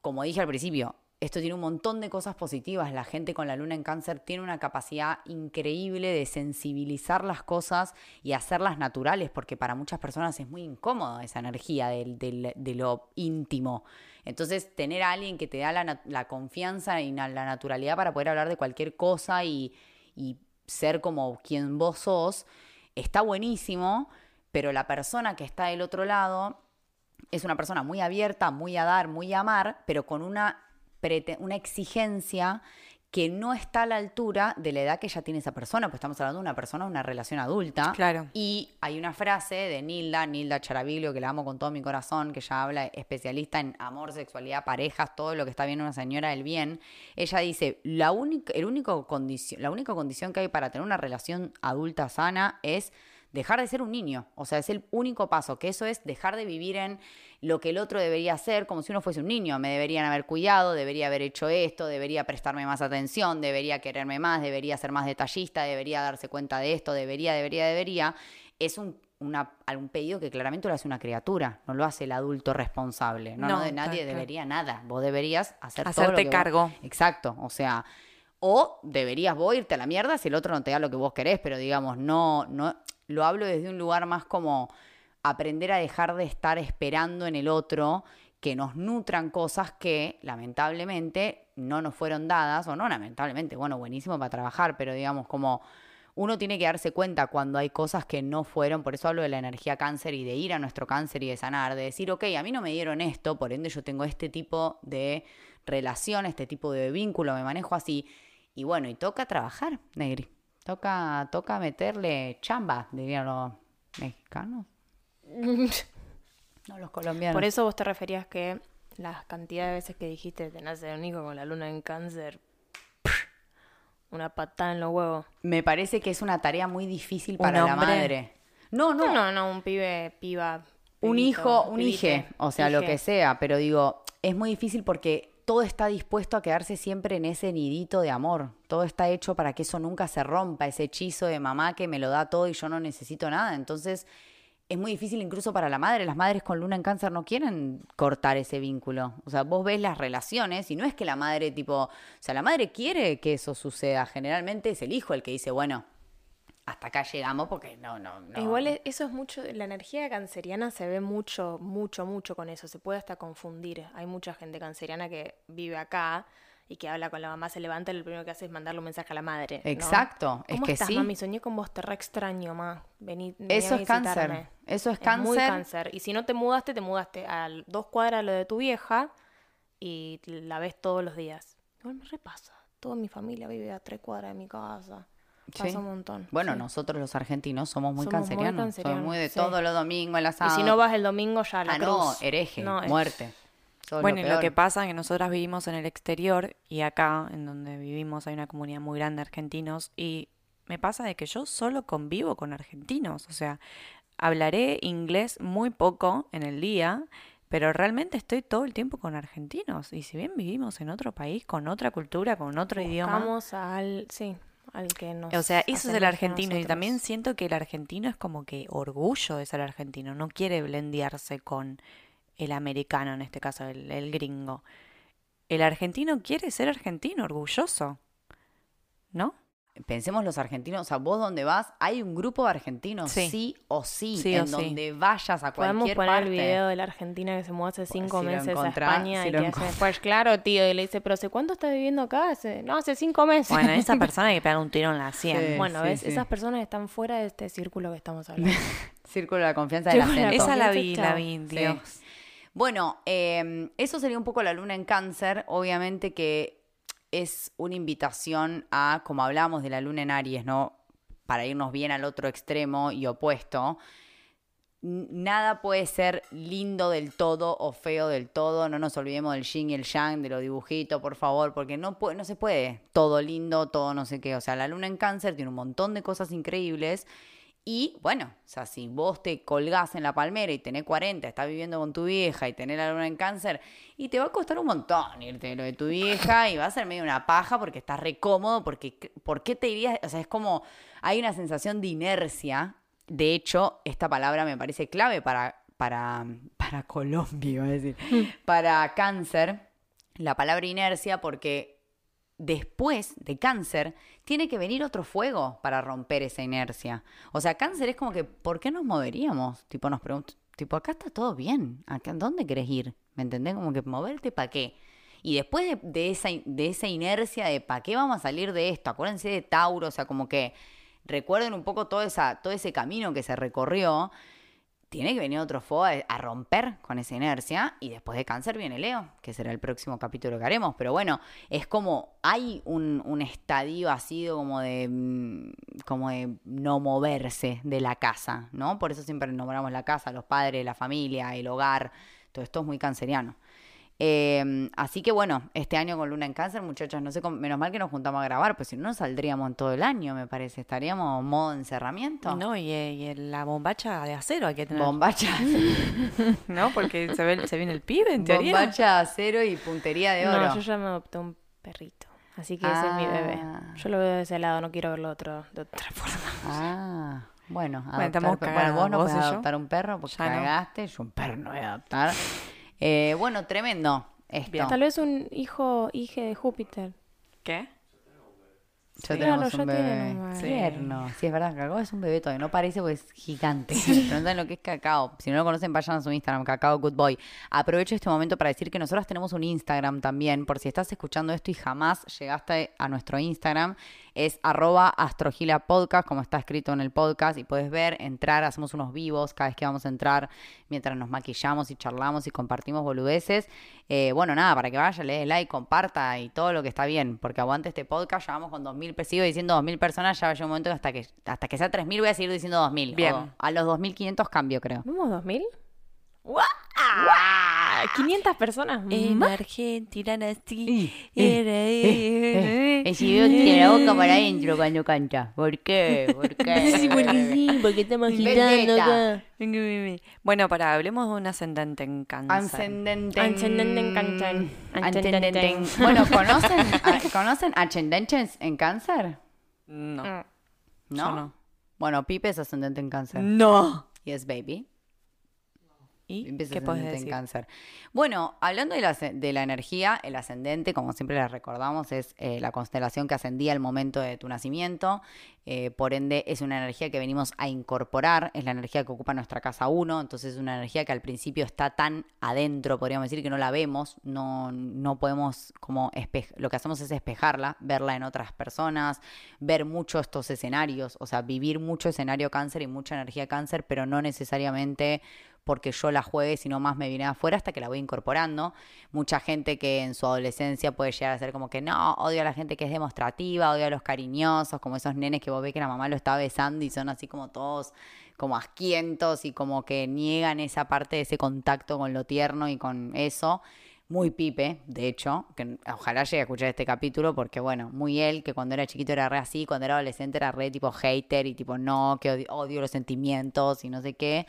como dije al principio, esto tiene un montón de cosas positivas. La gente con la luna en cáncer tiene una capacidad increíble de sensibilizar las cosas y hacerlas naturales, porque para muchas personas es muy incómodo esa energía de lo íntimo. Entonces, tener a alguien que te da la, confianza y la naturalidad para poder hablar de cualquier cosa y, y ser como quien vos sos, está buenísimo, pero la persona que está del otro lado es una persona muy abierta, muy a dar, muy a amar, pero con una una exigencia que no está a la altura de la edad que ya tiene esa persona, pues estamos hablando de una persona, una relación adulta. Claro. Y hay una frase de Nilda, Nilda Charaviglio, que la amo con todo mi corazón, que ya habla especialista en amor, sexualidad, parejas, todo lo que está viendo una señora del bien. Ella dice, la única, el único la única condición que hay para tener una relación adulta sana es dejar de ser un niño. O sea, es el único paso, que eso es dejar de vivir en lo que el otro debería hacer como si uno fuese un niño. Me deberían haber cuidado, debería haber hecho esto, debería prestarme más atención, debería quererme más, debería ser más detallista, debería darse cuenta de esto, debería, debería, debería. Es un, una, un pedido que claramente lo hace una criatura, no lo hace el adulto responsable. No, no, nadie debería nada. Vos deberías hacer Hacerte todo lo que cargo. Exacto, o sea... O deberías vos irte a la mierda si el otro no te da lo que vos querés, pero digamos, no, no, lo hablo desde un lugar más como aprender a dejar de estar esperando en el otro que nos nutran cosas que lamentablemente no nos fueron dadas, o no lamentablemente, bueno, buenísimo para trabajar, pero digamos como uno tiene que darse cuenta cuando hay cosas que no fueron, por eso hablo de la energía cáncer y de ir a nuestro cáncer y de sanar, de decir, ok, a mí no me dieron esto, por ende yo tengo este tipo de relación, este tipo de vínculo, me manejo así, y bueno, y toca trabajar, Negri. Toca, toca meterle chamba, dirían los mexicanos. [laughs] no los colombianos. Por eso vos te referías que las cantidades de veces que dijiste de nacer un hijo con la luna en cáncer. Una patada en los huevos. Me parece que es una tarea muy difícil ¿Un para la madre. No, no, No, no, un pibe, piba. un hijo, un hije, o sea, lo que sea, pero digo, es muy difícil porque todo está dispuesto a quedarse siempre en ese nidito de amor. Todo está hecho para que eso nunca se rompa, ese hechizo de mamá que me lo da todo y yo no necesito nada. Entonces, es muy difícil incluso para la madre. Las madres con luna en cáncer no quieren cortar ese vínculo. O sea, vos ves las relaciones y no es que la madre tipo, o sea, la madre quiere que eso suceda. Generalmente es el hijo el que dice, bueno, hasta acá llegamos porque no, no, no. Igual e- eso es mucho, la energía canceriana se ve mucho, mucho, mucho con eso, se puede hasta confundir. Hay mucha gente canceriana que vive acá y que habla con la mamá, se levanta y lo primero que hace es mandarle un mensaje a la madre. ¿no? Exacto, es ¿Cómo que estás, sí. mami? Soñé con vos, te re extraño, ma. Vení, vení a Eso es cáncer. visitarme". Eso es muy cáncer. cáncer. Y si no te mudaste, te mudaste a dos cuadras lo de tu vieja y la ves todos los días. Igual me repasa. Toda mi familia vive a tres cuadras de mi casa. Pasa Sí. un montón. Bueno, sí. nosotros los argentinos somos muy Somos muy cancerianos. Somos cancerianos, muy de sí. todos los domingos, el asado. Y si no vas el domingo, ya la ah, cruz. no, hereje, No, es- muerte. Bueno, y lo peor. que pasa es que nosotras vivimos en el exterior y acá, en donde vivimos, hay una comunidad muy grande de argentinos y me pasa de que yo solo convivo con argentinos, o sea, hablaré inglés muy poco en el día, pero realmente estoy todo el tiempo con argentinos y si bien vivimos en otro país, con otra cultura, con otro idioma, Buscamos al, sí, al que nos o sea, eso es el argentino y también siento que el argentino es como que orgullo de ser argentino, no quiere blendearse con el americano, en este caso, el, el gringo. El argentino quiere ser argentino, orgulloso, ¿no? Pensemos los argentinos, o sea, vos donde vas, hay un grupo de argentinos, sí, Sí. o sí, Sí en o sí. donde vayas a Podemos cualquier poner parte. el video de la Argentina que se mudó hace cinco si lo meses a España si y que hace, pues claro, tío, y le dice, pero ¿hace cuánto estás viviendo acá? Hace, no, hace cinco meses. Bueno, esa [laughs] persona hay que pegar un tiro en la sien. Bueno, ves, esas personas están fuera de este círculo que estamos hablando. [laughs] Círculo de la confianza de la gente. Esa la vi, la vi. Dios. Bueno, eh, eso sería un poco la luna en cáncer. Obviamente que es una invitación a, como hablamos de la luna en Aries, ¿no? Para irnos bien al otro extremo y opuesto. Nada puede ser lindo del todo o feo del todo. No nos olvidemos del yin y el yang, de los dibujitos, por favor, porque no, puede, no se puede todo lindo, todo no sé qué. O sea, la luna en cáncer tiene un montón de cosas increíbles. Y bueno, o sea, si vos te colgás en la palmera y tenés 40, estás viviendo con tu vieja y tenés la luna en cáncer, y te va a costar un montón irte de lo de tu vieja y va a ser medio una paja porque estás re cómodo, porque ¿por qué te irías? O sea, es como hay una sensación de inercia. De hecho, esta palabra me parece clave para, para, para Colombia, iba a decir, [laughs] para cáncer, la palabra inercia, porque después de cáncer tiene que venir otro fuego para romper esa inercia. O sea, cáncer es como que, ¿por qué nos moveríamos? Tipo, nos preguntan, tipo, acá está todo bien, acá, ¿dónde querés ir? ¿Me entendés? Como que moverte para qué. Y después de, de esa, de esa inercia de para qué vamos a salir de esto, acuérdense de Tauro, o sea, como que recuerden un poco todo, esa, todo ese camino que se recorrió, tiene que venir otro fuego a, a romper con esa inercia y después de cáncer viene Leo, que será el próximo capítulo que haremos. Pero bueno, es como hay un, un estadio así como de, mm, como de no moverse de la casa, ¿no? Por eso siempre nombramos la casa, los padres, la familia, el hogar, todo esto es muy canceriano. Eh, así que bueno, este año con Luna en Cáncer, muchachos, no sé, cómo- menos mal que nos juntamos a grabar, pues si no, no saldríamos en todo el año, me parece. Estaríamos en modo encerramiento. No, y, eh, y la bombacha de acero hay que tener. Bombacha, [laughs] ¿No? Porque se, ve, se viene el pibe, en teoría. bombacha, acero y puntería de oro. No, yo ya me adopté un perrito. Así que ese es mi bebé. Ah. Yo lo veo de ese lado, no quiero verlo otro, de otra forma. Ah, bueno, Bueno, adoptar estamos cagadas, bueno, vos no y podés yo. adoptar un perro porque Ya no. cagaste, yo un perro no voy a adoptar. Eh, bueno, tremendo esto. Bien. Tal vez un hijo, hije de Júpiter. ¿Qué? Ya Sí. tenemos Claro, un ya bebé. tienen un bebé. Tierno. Sí, es verdad, Cacao es un bebé todavía. No parece porque es gigante. [laughs] No saben lo que es Cacao. Si no lo conocen, vayan a su Instagram, Cacao Good Boy. Aprovecho este momento para decir que nosotros tenemos un Instagram también. Por si estás escuchando esto y jamás llegaste a nuestro Instagram, es arroba astrogilapodcast, como está escrito en el podcast. Y puedes ver, entrar, hacemos unos vivos cada vez que vamos a entrar mientras nos maquillamos y charlamos y compartimos boludeces. Eh, bueno, nada, para que vaya, le dé like, comparta y todo lo que está bien, porque aguante este podcast, ya vamos con 2.000, pe- sigo diciendo 2.000 personas, ya va a llegar un momento que hasta que hasta que sea 3.000 voy a seguir diciendo 2.000. Bien. O a los 2.500 cambio, creo. ¿Vamos 2000? ¡Guau! 500 personas. En más. Argentina nací. Y- Era- Eh, si veo tiene la boca para adentro [laughs] cuando canta. ¿Por qué? ¿Por qué? porque estamos Vendetta. Bueno, para, hablemos de un ascendente en cáncer. Ascendente. Ascendente en cáncer. Ascendente. Bueno, ¿conocen, a- [laughs] ¿conocen ascendentes en cáncer? No. No. Bueno, Pipe es ascendente en cáncer. No. Yes, baby. ¿Y qué puedes ascendente en decir? cáncer. Bueno, hablando de la, de la energía, el ascendente, como siempre la recordamos, es eh, la constelación que ascendía al momento de tu nacimiento. Eh, por ende, es una energía que venimos a incorporar, es la energía que ocupa nuestra casa 1, entonces es una energía que al principio está tan adentro, podríamos decir, que no la vemos, no, no podemos como lo que hacemos es espejarla, verla en otras personas, ver mucho estos escenarios, o sea, vivir mucho escenario cáncer y mucha energía cáncer, pero no necesariamente porque yo la juegue, sino más me viene afuera hasta que la voy incorporando. Mucha gente que en su adolescencia puede llegar a ser como que no, odio a la gente que es demostrativa, odio a los cariñosos, como esos nenes que vos ves que la mamá lo está besando y son así como todos como asquientos y como que niegan esa parte de ese contacto con lo tierno y con eso. Muy pipe, de hecho, que ojalá llegue a escuchar este capítulo porque, bueno, muy él, que cuando era chiquito era re así, cuando era adolescente era re tipo hater y tipo no, que odio, odio los sentimientos y no sé qué.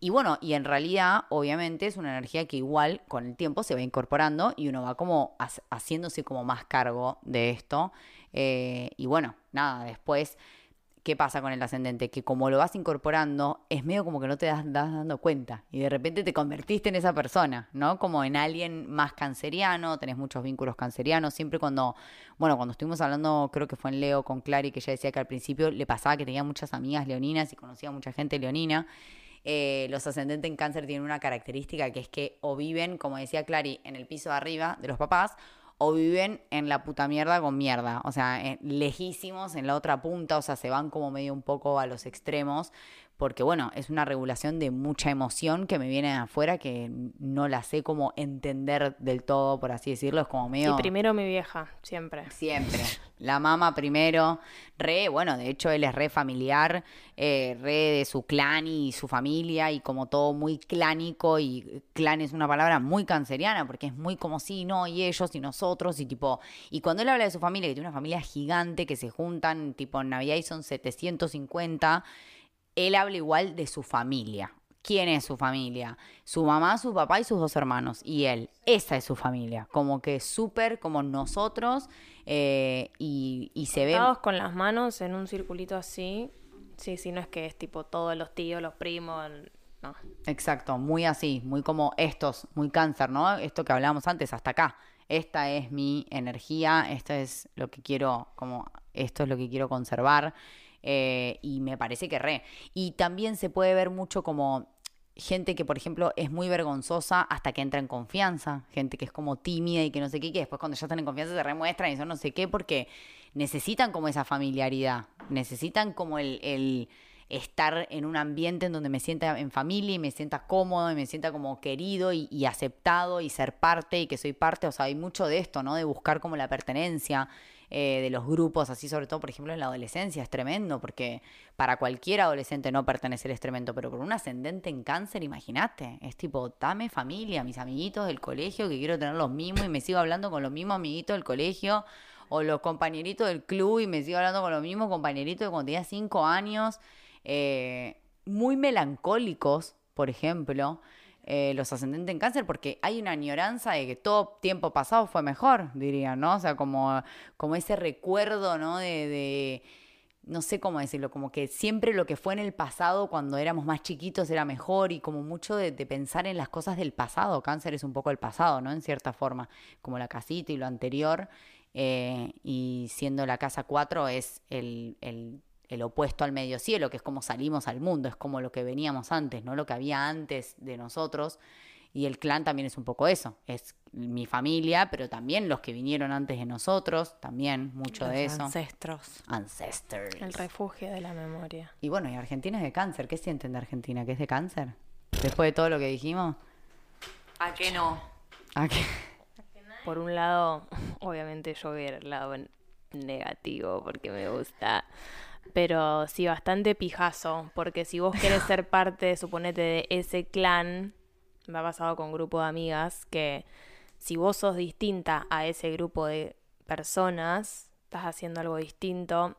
Y bueno, y en realidad, obviamente, es una energía que igual con el tiempo se va incorporando y uno va como ha- haciéndose como más cargo de esto. Eh, y bueno, nada, después, ¿qué pasa con el ascendente? Que como lo vas incorporando, es medio como que no te das, das dando cuenta y de repente te convertiste en esa persona, ¿no? Como en alguien más canceriano, tenés muchos vínculos cancerianos. Siempre cuando, bueno, cuando estuvimos hablando, creo que fue en Leo con Clary, que ella decía que al principio le pasaba que tenía muchas amigas leoninas y conocía mucha gente leonina. Eh, los ascendentes en cáncer tienen una característica que es que o viven, como decía Clary, en el piso de arriba de los papás, o viven en la puta mierda con mierda, o sea, eh, lejísimos en la otra punta, o sea, se van como medio un poco a los extremos, porque bueno, es una regulación de mucha emoción que me viene de afuera que no la sé como entender del todo, por así decirlo, es como medio... Y primero mi vieja, siempre. Siempre. La mamá primero. Re, bueno, de hecho él es re familiar, eh, re de su clan y su familia y como todo muy clánico y clan es una palabra muy canceriana porque es muy como sí, no, y ellos y nosotros y tipo... Y cuando él habla de su familia, que tiene una familia gigante que se juntan, tipo en Navidad y son 750, él habla igual de su familia. ¿Quién es su familia? Su mamá, su papá y sus dos hermanos. Y él. Esa es su familia. Como que súper como nosotros. eh, y, y se ve... Con las manos en un circulito así. Sí, sí, no es que es tipo todos los tíos, los primos. No. Exacto, muy así, muy como estos, muy cáncer, ¿no? Esto que hablábamos antes, hasta acá. Esta es mi energía, esto es lo que quiero, como, esto es lo que quiero conservar. Eh, y me parece que re. Y también se puede ver mucho como gente que, por ejemplo, es muy vergonzosa hasta que entra en confianza. Gente que es como tímida y que no sé qué, que después cuando ya están en confianza se remuestran y son no sé qué, porque necesitan como esa familiaridad. Necesitan como el, el estar en un ambiente en donde me sienta en familia y me sienta cómodo y me sienta como querido y, y aceptado y ser parte y que soy parte. O sea, hay mucho de esto, ¿no? De buscar como la pertenencia eh, de los grupos, así sobre todo, por ejemplo, en la adolescencia. Es tremendo porque para cualquier adolescente no pertenecer es tremendo, pero por un ascendente en cáncer, imagínate. Es tipo, dame familia, mis amiguitos del colegio, que quiero tener los mismos y me sigo hablando con los mismos amiguitos del colegio o los compañeritos del club y me sigo hablando con los mismos compañeritos de cuando tenía cinco años, eh, muy melancólicos, por ejemplo, eh, los ascendentes en cáncer, porque hay una añoranza de que todo tiempo pasado fue mejor, diría, ¿no? O sea, como, como ese recuerdo, ¿no? De, de, no sé cómo decirlo, como que siempre lo que fue en el pasado cuando éramos más chiquitos era mejor y como mucho de, de pensar en las cosas del pasado. Cáncer es un poco el pasado, ¿no? En cierta forma, como la casita y lo anterior. eh, y siendo la casa 4 es el, el, el opuesto al medio cielo, que es como salimos al mundo, es como lo que veníamos antes, ¿no? Lo que había antes de nosotros. Y el clan también es un poco eso, es mi familia, pero también los que vinieron antes de nosotros, también mucho Los de eso. ancestros. Ancestors. El refugio de la memoria. Y bueno, y Argentina es de cáncer. ¿Qué sienten de Argentina? ¿Que es de cáncer? Después de todo lo que dijimos. ¿A qué no? ¿A qué? Por un lado, obviamente yo voy al lado negativo porque me gusta. Pero sí, bastante pijazo. Porque si vos querés ser [laughs] parte, suponete, de ese clan, me ha pasado con grupo de amigas que si vos sos distinta a ese grupo de personas, estás haciendo algo distinto,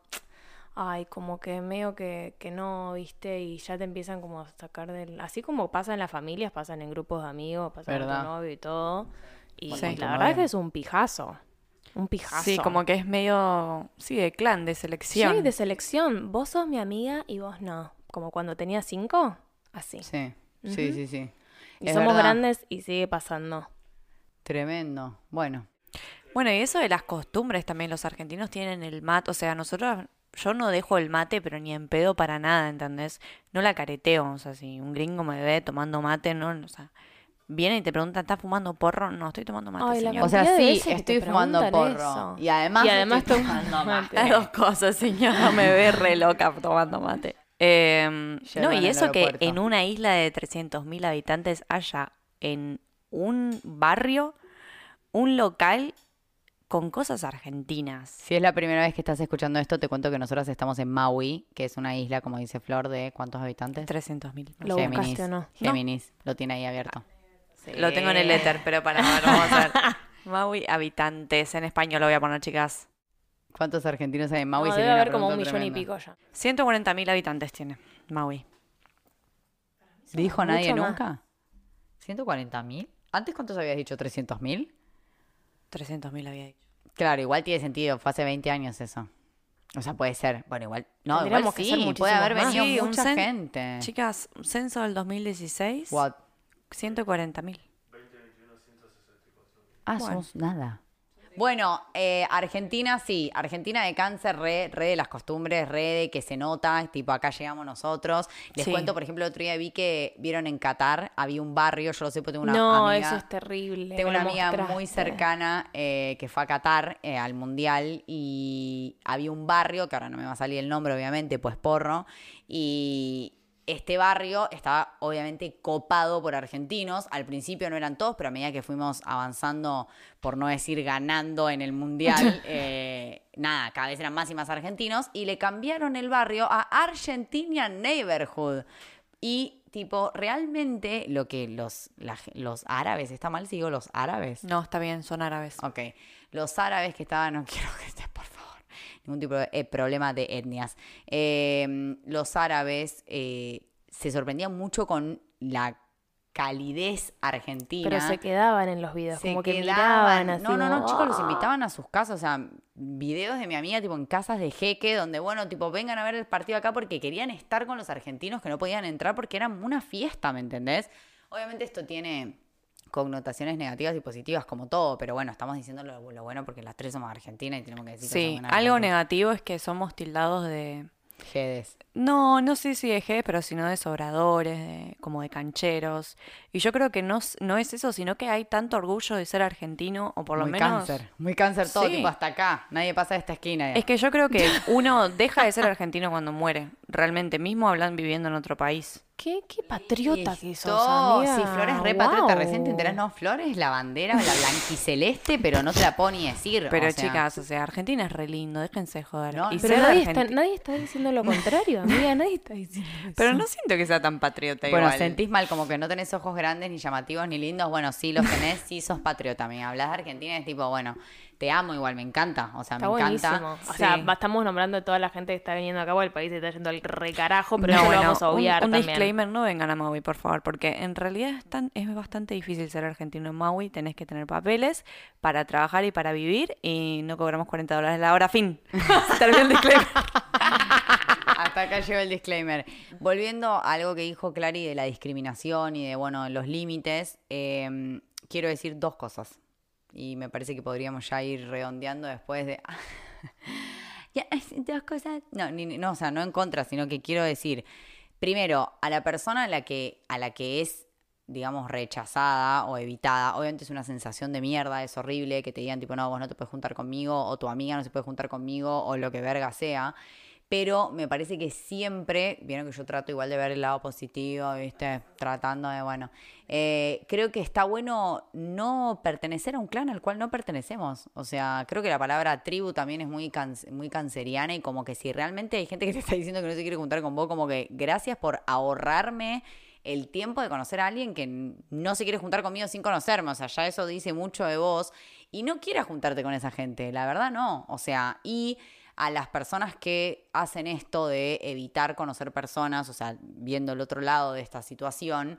ay, como que medio que, que no, viste, y ya te empiezan como a sacar del... Así como pasa en las familias, pasan en grupos de amigos, pasa con tu novio y todo. Y Sí. la verdad es que es un pijazo. Un pijazo. Sí, como que es medio, sí, de clan, de selección. Sí, de selección. Vos sos mi amiga y vos no. Como cuando tenía cinco, así. Sí, sí, Ujú. sí, sí. Y Es somos verdad. grandes y sigue pasando. Tremendo. Bueno, Bueno, y eso de las costumbres también, los argentinos tienen el mate, o sea, nosotros, yo no dejo el mate, pero ni en pedo para nada, ¿entendés? No la careteo, o sea, si un gringo me ve tomando mate, no, o sea, viene y te pregunta, ¿estás fumando porro? No, estoy tomando mate, Ay, señor. o sea, sí, estoy fumando preguntan porro. eso. Y además, Y además estoy tomando mate. mate. Las dos cosas, señora, [laughs] me ve re loca tomando mate. Eh, Yerba no, y eso que en una isla de 300.000 habitantes haya en un barrio un local con cosas argentinas. Si es la primera vez que estás escuchando esto, te cuento que nosotros estamos en Maui, que es una isla, como dice Flor, de ¿cuántos habitantes? 300.000. ¿Lo Géminis. buscaste o no? Géminis, lo tiene ahí abierto. Lo tengo en el éter, pero para ver, vamos a ver. [laughs] Maui, habitantes, en español lo voy a poner, chicas. ¿Cuántos argentinos hay en Maui? No, debe haber como un millón y pico ya. 140.000 habitantes tiene Maui. ¿Dijo nadie nunca? ¿140.000? ¿Antes cuántos habías dicho? ¿300.000? 300.000 había dicho. Claro, igual tiene sentido, fue hace 20 años eso. O sea, puede ser. Bueno, igual. No, igual que ser sí, puede haber venido Sí, mucha gente. Chicas, un censo del 2016, What? 140.000. Ah, Bueno. somos nada. Bueno, eh, Argentina sí, Argentina de cáncer, re, re de las costumbres, re de que se nota, tipo acá llegamos nosotros. Les Sí. cuento, por ejemplo, el otro día vi que vieron en Qatar, había un barrio, yo lo sé porque tengo una no, amiga. eso es terrible. Tengo una amiga muy cercana eh, que fue a Qatar eh, al Mundial y había un barrio, que ahora no me va a salir el nombre obviamente, pues porro, y este barrio estaba obviamente copado por argentinos. Al principio no eran todos, pero a medida que fuimos avanzando, por no decir ganando en el Mundial, [laughs] eh, nada, cada vez eran más y más argentinos y le cambiaron el barrio a Argentina Neighborhood. Y tipo, realmente lo que los, la los árabes, ¿está mal si digo los árabes? No, está bien, son árabes. Ok, los árabes que estaban, no quiero que estés, por favor, ningún tipo de eh, problema de etnias. Eh, los árabes eh, se sorprendían mucho con la calidez argentina. Pero se quedaban en los videos, Se como que quedaban- miraban así. No, no, no, chicos, los "Ah". invitaban a sus casas, o sea, videos de mi amiga, tipo en casas de jeque, donde, bueno, tipo, vengan a ver el partido acá porque querían estar con los argentinos que no podían entrar porque era una fiesta, ¿me entendés? Obviamente esto tiene connotaciones negativas y positivas como todo, pero bueno, estamos diciendo lo, lo bueno porque las tres somos argentinas y tenemos que decir que Sí, buenas algo gente. negativo es que somos tildados de... Jedes. No, no sé si de G, pero sino de sobradores, de- como de cancheros. Y yo creo que no, no es eso, sino que hay tanto orgullo de ser argentino, o por lo muy menos... cáncer, muy cáncer todo, Sí. tipo hasta acá, nadie pasa de esta esquina. Es que yo creo que uno deja de ser argentino cuando muere, realmente, mismo hablan viviendo en otro país. ¿Qué, qué patriota que sos, amiga. Sí, Flores re patriota, Guau. recién te enterás, no, Flores la bandera, la blanquiceleste, pero no te la puedo ni decir. Pero o sea, chicas, o sea, Argentina es re lindo, déjense joder. No, Y pero nadie está, nadie está diciendo lo contrario, [laughs] amiga, nadie está diciendo eso. Pero no siento que sea tan patriota Bueno, igual. sentís mal, como que no tenés ojos grandes, ni llamativos, ni lindos. Bueno, sí los tenés, sí sos patriota. Me hablas de Argentina y es tipo, bueno, te amo igual, me encanta. O sea, Está me buenísimo. encanta. O sea, Sí. estamos nombrando a toda la gente que está viniendo acá, porque el país se está yendo al recarajo, pero no, bueno, lo vamos a obviar un, también. disclaimer, no vengan a Maui, por favor, porque en realidad es, tan- es bastante difícil ser argentino en Maui, tenés que tener papeles para trabajar y para vivir y no cobramos 40 dólares la hora, fin. [laughs] Terminó el disclaimer. [laughs] Hasta acá llegó el disclaimer. Volviendo a algo que dijo Clary de la discriminación y de, bueno, los límites, eh, quiero decir dos cosas. Y me parece que podríamos ya ir redondeando después de... [laughs] Ya, dos cosas. No, ni- no, o sea, no en contra, sino que quiero decir, primero, a la persona a la que, a la que es, digamos, rechazada o evitada, obviamente es una sensación de mierda, es horrible que te digan, tipo, no, vos no te puedes juntar conmigo, o tu amiga no se puede juntar conmigo, o lo que verga sea. Pero me parece que siempre, vieron que yo trato igual de ver el lado positivo, ¿viste? Tratando de, bueno, eh, creo que está bueno no pertenecer a un clan al cual no pertenecemos. O sea, creo que la palabra tribu también es muy, muy canceriana y como que si realmente hay gente que te está diciendo que no se quiere juntar con vos, como que gracias por ahorrarme el tiempo de conocer a alguien que no se quiere juntar conmigo sin conocerme. O sea, ya eso dice mucho de vos. Y no quieras juntarte con esa gente, la verdad no. O sea, y a las personas que hacen esto de evitar conocer personas, o sea, viendo el otro lado de esta situación,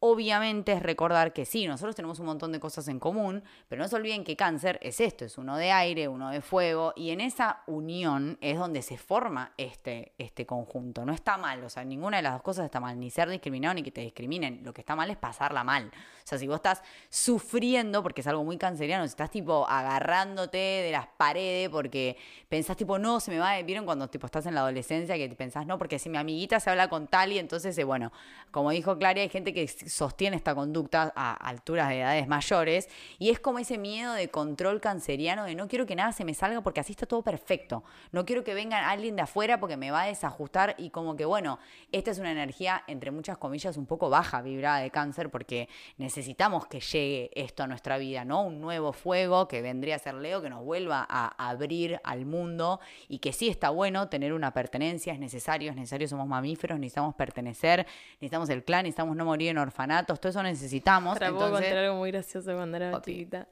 obviamente es recordar que sí, nosotros tenemos un montón de cosas en común, pero no se olviden que cáncer es esto, es uno de aire, uno de fuego, y en esa unión es donde se forma este, este conjunto. No está mal, o sea, ninguna de las dos cosas está mal, ni ser discriminado ni que te discriminen. Lo que está mal es pasarla mal. O sea, si vos estás sufriendo, porque es algo muy canceriano, si estás tipo agarrándote de las paredes porque pensás tipo, no, se me va, vieron cuando tipo estás en la adolescencia que pensás, no, porque si mi amiguita se habla con tal y entonces, eh, bueno, como dijo Claria, hay gente que sostiene esta conducta a alturas de edades mayores y es como ese miedo de control canceriano de no quiero que nada se me salga porque así está todo perfecto. No quiero que venga alguien de afuera porque me va a desajustar y como que bueno, esta es una energía entre muchas comillas un poco baja vibrada de cáncer porque necesitamos que llegue esto a nuestra vida, ¿no? Un nuevo fuego que vendría a ser Leo que nos vuelva a abrir al mundo y que sí está bueno tener una pertenencia, es necesario, es necesario, somos mamíferos, necesitamos pertenecer, necesitamos el clan, necesitamos no morir en orfanatos, todo eso necesitamos. Puedo entonces, contar algo muy gracioso cuando era Oti, chiquita.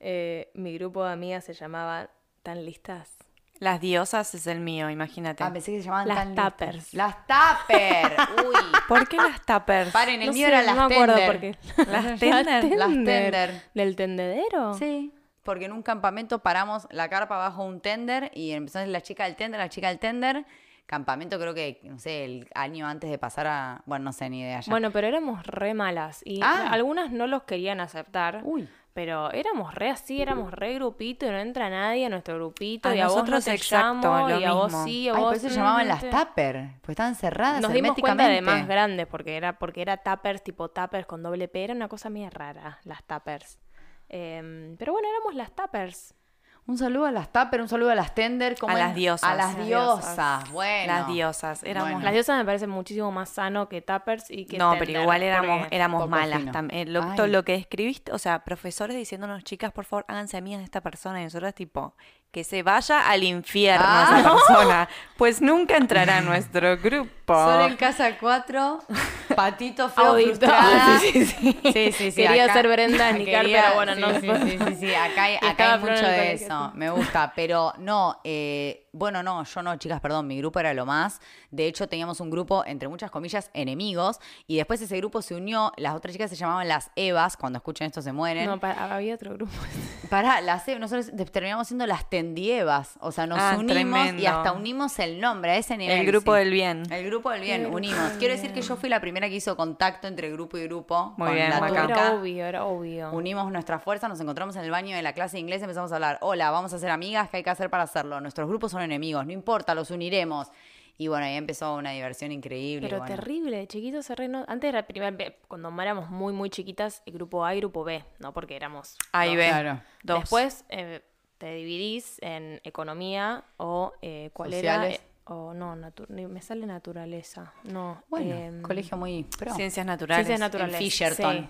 Eh, mi grupo de amigas se llamaba ¿Tan listas? Las diosas es el mío, imagínate. Ah, pensé que se llamaban Las tan listas. tappers. Las tapper. Uy. [laughs] ¿Por qué las tappers? Paren, el No mío sé, era no las me acuerdo tender. por qué. [laughs] Las tender. Las tender. ¿Del tendedero? Sí, porque en un campamento paramos la carpa bajo un tender y empezamos la chica del tender, la chica del tender. Campamento creo que, no sé, el año antes de pasar a... Bueno, no sé ni idea ya. Bueno, pero éramos re malas y Ah. algunas no los querían aceptar. Uy. Pero éramos re así, éramos re grupito y no entra nadie a nuestro grupito. A y a vos no nosotros te exacto, llamo, lo y a vos sí, a Ay, vos por eso llamaban las tupper, pues estaban cerradas Nos dimos cuenta de más grandes porque era porque era tappers tipo tappers con doble P, era una cosa media rara, las tappers. Em, pero bueno, éramos las tappers. Un saludo a las tupper, un saludo a las tender. ¿cómo A las diosas. A las Las diosas, diosas. bueno. Las diosas. Éramos Bueno. Las diosas me parece muchísimo más sano que tappers y que No, tender, pero igual éramos, éramos malas también. Lo, to- lo que escribiste, o sea, profesores diciéndonos, chicas, por favor, háganse amigas de esta persona. Y nosotros, tipo, que se vaya al infierno Ah. esa [laughs] persona. Pues nunca entrará en nuestro grupo. Solo en casa 4, patito feo frustrada. [laughs] Sí, sí, sí. Sí, sí, sí. Quería acá- ser Brenda [laughs] Nicar, Quería- pero bueno, sí, no Sí, sí, sí, sí, Acá hay, acá mucho de eso. Me gusta. Pero no, eh, bueno, no, yo no, chicas, perdón. Mi grupo era lo más. De hecho, teníamos un grupo, entre muchas comillas, enemigos. Y después ese grupo se unió. Las otras chicas se llamaban las Evas. Cuando escuchen esto se mueren. No, pa- había otro grupo. [laughs] Pará, las E- nosotros terminamos siendo las Tendievas. O sea, nos Ah, unimos y hasta unimos el nombre a ese nivel. El grupo sí. del bien. El grupo del bien, El grupo unimos. Quiero decir que yo fui la primera que hizo contacto entre grupo y grupo. Muy con bien, la turca. Era obvio, era obvio. Unimos nuestras fuerzas, nos encontramos en el baño de la clase de inglés y empezamos a hablar. Hola, vamos a ser amigas, ¿qué hay que hacer para hacerlo? Nuestros grupos son enemigos, no importa, los uniremos. Y bueno, ahí empezó una diversión increíble. Pero bueno. terrible, de chiquitos se re no- Antes era primer, cuando éramos muy, muy chiquitas, el grupo A y grupo B, ¿no? Porque éramos. Ahí dos. ve. Claro. Dos. Después eh, te dividís en economía o eh, cuál Sociales. era. O no, me sale naturaleza. No. Bueno, em, colegio muy pro. Ciencias naturales. Ciencias naturales. Fisherton.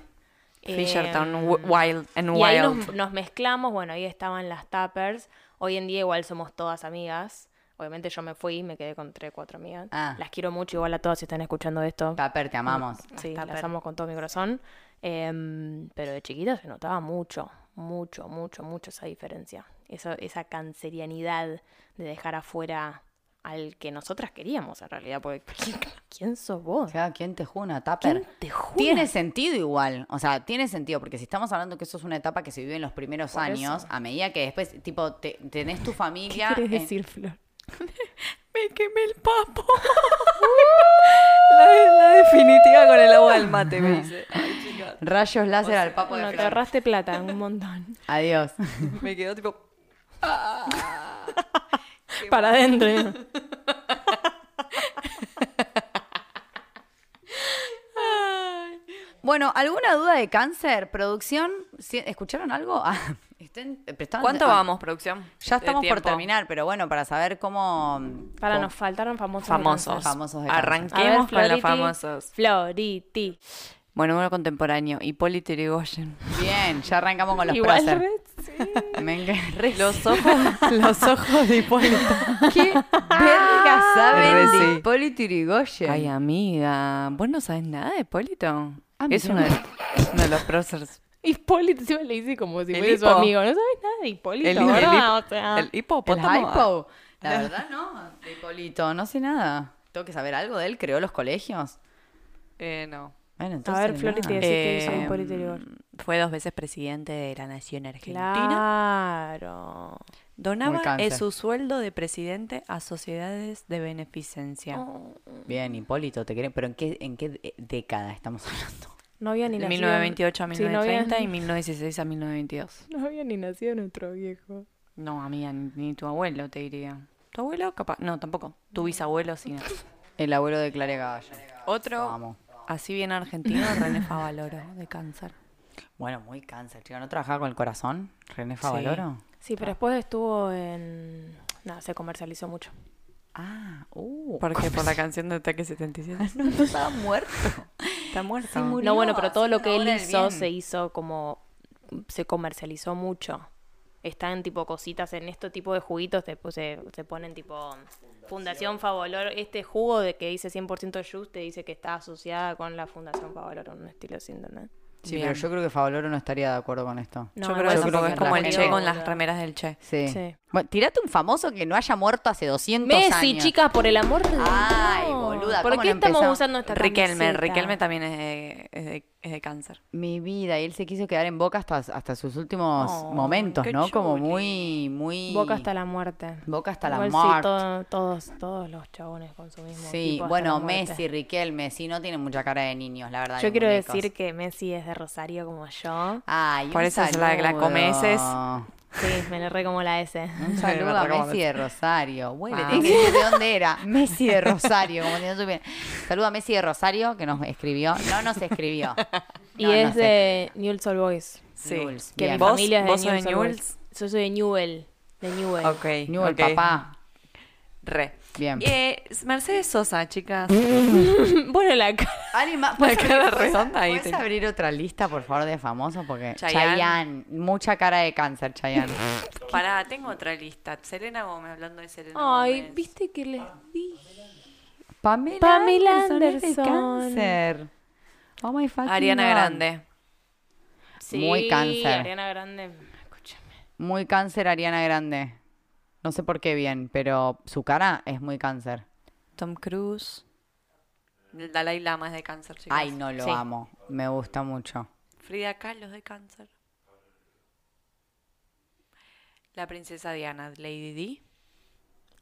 sí. Fisherton, Em, Wild and y ahí Wild. nos, nos mezclamos, bueno, ahí estaban las tappers. Hoy en día igual somos todas amigas. Obviamente yo me fui, me quedé con tres, cuatro amigas. Ah. Las quiero mucho, igual a todas si están escuchando esto. Tupper, te amamos. Sí, Las las amo con todo mi corazón. Em, pero de chiquita se notaba mucho, mucho, mucho, mucho esa diferencia. Eso, esa cancerianidad de dejar afuera al que nosotras queríamos en realidad. Porque ¿quién, quién sos vos? O sea, ¿quién te juna, Tupper? ¿Quién te jura? Tiene sentido igual, o sea, tiene sentido, porque si estamos hablando que eso es una etapa que se vive en los primeros Por años, eso. a medida que después, tipo, te- tenés tu ¿Qué familia... quieres en- decir, Flor? [laughs] Me quemé el papo. [laughs] la, la definitiva con el agua del mate, me dice. [laughs] Ay, chicas. Rayos láser al papo Bueno, de te Flor. ahorraste plata un montón. Adiós. Me quedó tipo. Para adentro. Bueno, ¿alguna duda de cáncer? ¿Producción? ¿Sí- ¿Escucharon algo? [laughs] Ah, estén prestando- ¿Cuánto ah, vamos, producción? Ya estamos por terminar, pero bueno, para saber cómo... Para, cómo- nos faltaron famosos. de Famosos. Famosos de cáncer. A ver, Arranquemos con los famosos. Floriti. Bueno, uno contemporáneo. Hipólito Yrigoyen. Bien, ya arrancamos con los Igual, sí. Me [laughs] enca- re- Los [laughs] ojos, los ojos de Hipólito. [laughs] ¿Qué verga saben de sí. Hipólito Yrigoyen? Ay, amiga, ¿vos no sabes nada de Hipólito? Ah, es uno de, uno de los próceres. Hipólito, encima le dice como si El fuera su hipo. amigo. No sabes nada de Hipólito, El, el, ¿verdad? hipo- O sea, el ¿El hipopótamo. hypo? La verdad no, de Hipólito, no sé nada. Tengo que saber algo de él, creó los colegios. Eh, no. Bueno, entonces ver, Flori, nada. te- Decí que hizo Eh, Hipólito Yrigoyen. Fue dos veces presidente de la nación argentina. Claro. Donaba eh, su sueldo de presidente a sociedades de beneficencia. Oh, Bien, Hipólito, te queremos. Pero ¿en qué, en qué de- década estamos hablando? no había ni De nacido. 1928 a Sí, no había- 1930 y 1916 a 1922. No había ni nacido nuestro viejo. No, amiga, ni, ni tu abuelo te diría. ¿Tu abuelo? Capaz. No, tampoco. Tu bisabuelo, sí. no. El abuelo de Clare Caballo. Otro, Vamos. así bien argentino, René Favaloro, de cáncer. Bueno, muy cáncer, chico. ¿No trabajaba con el corazón? René Favaloro. Sí, pero después estuvo en... No, se comercializó mucho. Ah, uh. ¿Por qué? Por la [laughs] canción de Ataque 77. No, no estaba muerto. Está muerto. Murió. No, bueno, pero todo lo que él hizo se hizo como... Se comercializó mucho. Están tipo cositas en este tipo de juguitos, te, pues, se, se ponen tipo... Fundación Favaloro. Este jugo de que dice 100% juice te dice que está asociada con la Fundación Favaloro, un estilo así, ¿entendés? Sí, Bien. pero yo creo que Favaloro no estaría de acuerdo con esto. No, Yo creo que es como el Che con las remeras del Che. Sí. Sí. Bueno, tirate un famoso que no haya muerto hace 200 años. Messi, chicas, por el amor de Dios. Ay, boluda, ¿Por ¿cómo qué no estamos usando esta Riquelme, camiseta? Riquelme también es de, es de, es de cáncer. Mi vida, y él se quiso quedar en Boca hasta, hasta sus últimos momentos, ¿no? Como muy, muy... Boca hasta la muerte. Boca hasta la sí, muerte. todo- todos, todos los chabones con su mismo Sí, bueno. Messi, Riquelme, sí, no tienen mucha cara de niños, la verdad. Yo quiero muñecos. decir que Messi es de Rosario como yo. Ay, Por un eso es la- la saludo. Sí, me le re como la S. Un saludo a Me. Messi de Rosario. Bueno, le tenés que decir de dónde era. Messi de Rosario, como no. Saludo a Messi de Rosario, que nos escribió. No nos escribió. [laughs] Y No, es sé. de Newell's Old Boys. Sí. Newell's, Que mi ¿Vos- familia es de Newell's? Yo soy de Newell. De Newell. Ok. Newell, papá. Re. Bien. Eh, Mercedes Sosa, chicas. [laughs] bueno, la cara. ¿Alguien más? La ¿Puedes cara abrir, puedes- redonda ahí puedes abrir otra lista, por favor, de famosos? Porque Chayanne. Chayanne. Mucha cara de cáncer, Chayanne. [laughs] Pará, tengo otra lista. Selena Gómez, hablando de Selena Ay, Gómez. viste que les dije. Pamela, Pamela Anderson. Anderson. cáncer. Oh my fucking Ariana God. Grande. Sí, Muy cáncer. Ariana Grande. Escúchame. Muy cáncer Ariana Grande. No sé por qué bien, pero su cara es muy cáncer. Tom Cruise. El Dalai Lama es de cáncer, chicas. Ay, no lo Sí. amo. Me gusta mucho. Frida Kahlo es de cáncer. La princesa Diana, Lady Di.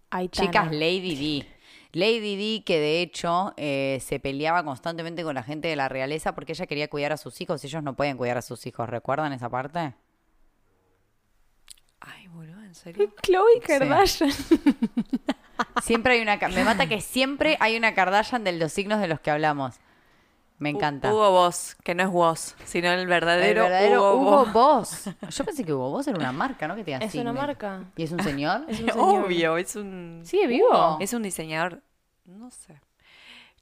Aitana. Chicas, Lady Di. Lady Di, que de hecho eh, se peleaba constantemente con la gente de la realeza porque ella quería cuidar a sus hijos y ellos no pueden cuidar a sus hijos. ¿Recuerdan esa parte? Ay, boludo, ¿en serio? [laughs] Chloe Kardashian. [laughs] Siempre hay una... Me mata que siempre hay una Kardashian de los signos de los que hablamos. Me encanta. Hugo Boss, que no es Woz, sino el El verdadero, verdadero Hugo, Hugo Boss. Boss. [laughs] Yo pensé que Hugo Boss era una marca, ¿no? Que te Es una marca. ¿Y es un señor? Es un señor. Obvio, es un... ¿Sigue vivo? Es un diseñador, no sé.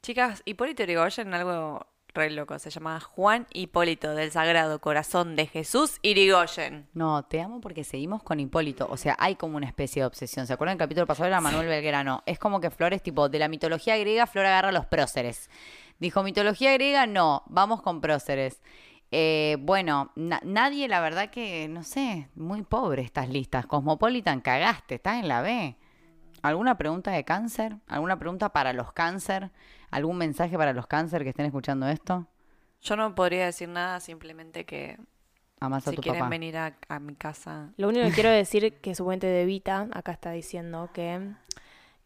Chicas, Hipólito Yrigoyen, algo re loco, se llama Juan Hipólito del Sagrado Corazón de Jesús Irigoyen. No, te amo porque seguimos con Hipólito. O sea, hay como una especie de obsesión. ¿Se acuerdan? El capítulo pasado era Manuel Belgrano. Es como que Flores, tipo, de la mitología griega, Flor agarra los próceres. Dijo, mitología griega, no, vamos con próceres. Eh, bueno, na- nadie, la verdad que, no sé, muy pobre estas listas. Cosmopolitan, cagaste, estás en la B. ¿Alguna pregunta de cáncer? ¿Alguna pregunta para los cáncer? ¿Algún mensaje para los cáncer que estén escuchando esto? Yo no podría decir nada, simplemente que Amás a si tu quieren papá. venir a, a mi casa, Lo único que quiero decir que su fuente de Vita acá está diciendo que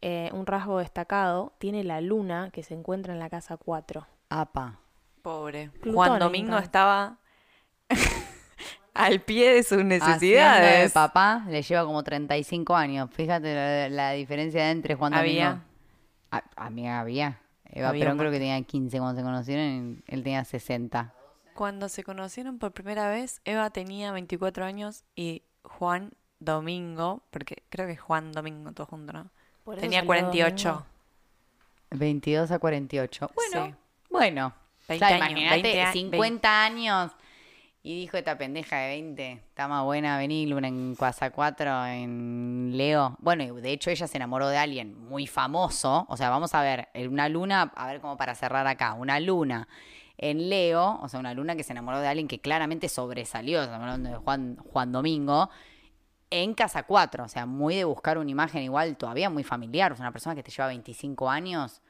eh, un rasgo destacado tiene la luna que se encuentra en la casa 4. Apa. pobre. Plutónica. Juan Domingo estaba [laughs] al pie de sus Haciendo de necesidades. papá le lleva como 35 años. Fíjate la, la diferencia entre Juan Domingo. Había. A, amiga, había. Eva Había Perón un creo que tenía 15 cuando se conocieron y él tenía 60. Cuando se conocieron por primera vez, Eva tenía 24 años y Juan Domingo, porque creo que es Juan Domingo todo junto, ¿no? Por Tenía salió 48. Domingo. 22 a 48. Bueno, Sí. bueno. 20 Claro, años, imagínate, 20 a- 50 años Y dijo esta pendeja de 20, está más buena venir Luna en Cuasa 4, en Leo. Bueno, y de hecho ella se enamoró de alguien muy famoso. O sea, vamos a ver, una luna, a ver cómo para cerrar acá, una luna en Leo, o sea, una luna que se enamoró de alguien que claramente sobresalió, hablando de Juan, Juan Domingo, en Casa 4, o sea, muy de buscar una imagen igual todavía muy familiar, o sea, una persona que te lleva 25 años.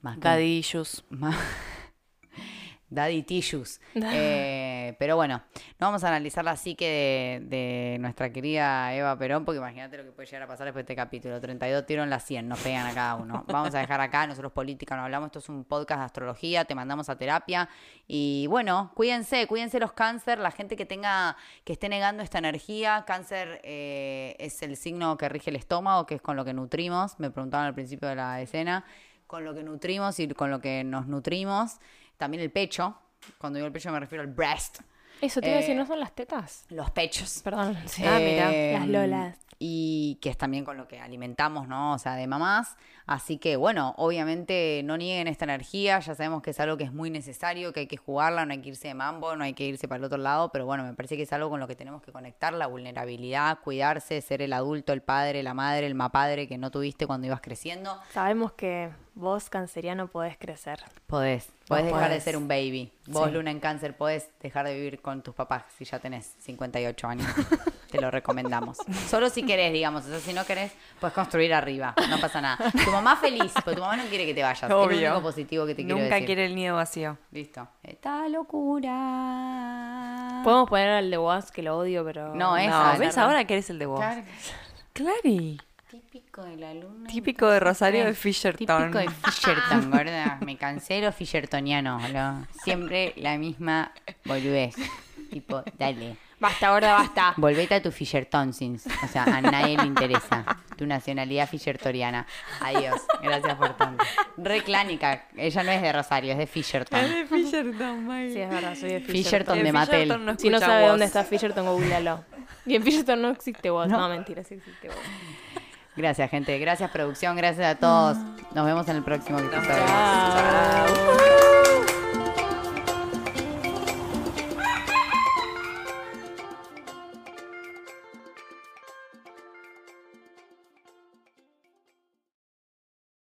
Más que- Daddy issues. más- [laughs] Daddy Tissues. [laughs] Eh, pero bueno, no vamos a analizar la psique de, de nuestra querida Eva Perón, porque imagínate lo que puede llegar a pasar después de este capítulo. 32 tiros en la 100, nos pegan a cada uno. Vamos a dejar acá, nosotros política no hablamos, esto es un podcast de astrología, te mandamos a terapia. Y bueno, cuídense, cuídense los cáncer, la gente que tenga, que esté negando esta energía. Cáncer eh, es el signo que rige el estómago, que es con lo que nutrimos. Me preguntaban al principio de la escena con lo que nutrimos y con lo que nos nutrimos. También el pecho. Cuando digo el pecho me refiero al breast. Eso te iba a decir, Eh, ¿no son las tetas? Los pechos. Perdón. [laughs] Sí. Ah, mira. Eh, Las lolas. Y que es también con lo que alimentamos, ¿no? O sea, de mamás. Así que, bueno, obviamente no nieguen esta energía. Ya sabemos que es algo que es muy necesario, que hay que jugarla, no hay que irse de mambo, no hay que irse para el otro lado. Pero bueno, me parece que es algo con lo que tenemos que conectar: la vulnerabilidad, cuidarse, ser el adulto, el padre, la madre, el mapadre que no tuviste cuando ibas creciendo. Sabemos que vos, canceriano, podés crecer. Podés, podés dejar de ser un baby. Vos, Sí. Luna en cáncer, podés dejar de vivir con tus papás si ya tenés 58 años. [laughs] Te lo recomendamos. Solo si querés, digamos. O sea, si no querés, puedes construir arriba. No pasa nada. Tu mamá feliz, pero tu mamá no quiere que te vayas. Es lo Obvio. único positivo que te quiero Nunca decir. quiere el nido vacío. Listo. Esta locura. Podemos poner al de Was, que lo odio, pero... No, esa, No, la ¿ves ahora que eres el de vos? Claro. Clari. Típico de la luna. Típico de Rosario de Fisherton. Típico de [laughs] Fisherton, ¿verdad? Me cansé lo Fishertoniano. lo- Siempre la misma boludez. Tipo, dale. Basta, ahora basta. Volvete a tu Fishertonsins. O sea, a nadie le interesa. Tu nacionalidad Fishertoriana. Adiós. Gracias por tanto. Reclánica. Ella no es de Rosario, es de Fisherton. de Fisherton, May. Sí, es verdad, soy de Fisherton Fisherton. de Mattel. No Si no sabe voz. dónde está Fisherton, googlealo. Y en Fisherton no existe vos. No, mentira, sí existe vos. Gracias, gente. Gracias, producción. Gracias a todos. Ah. Nos vemos en el próximo episodio.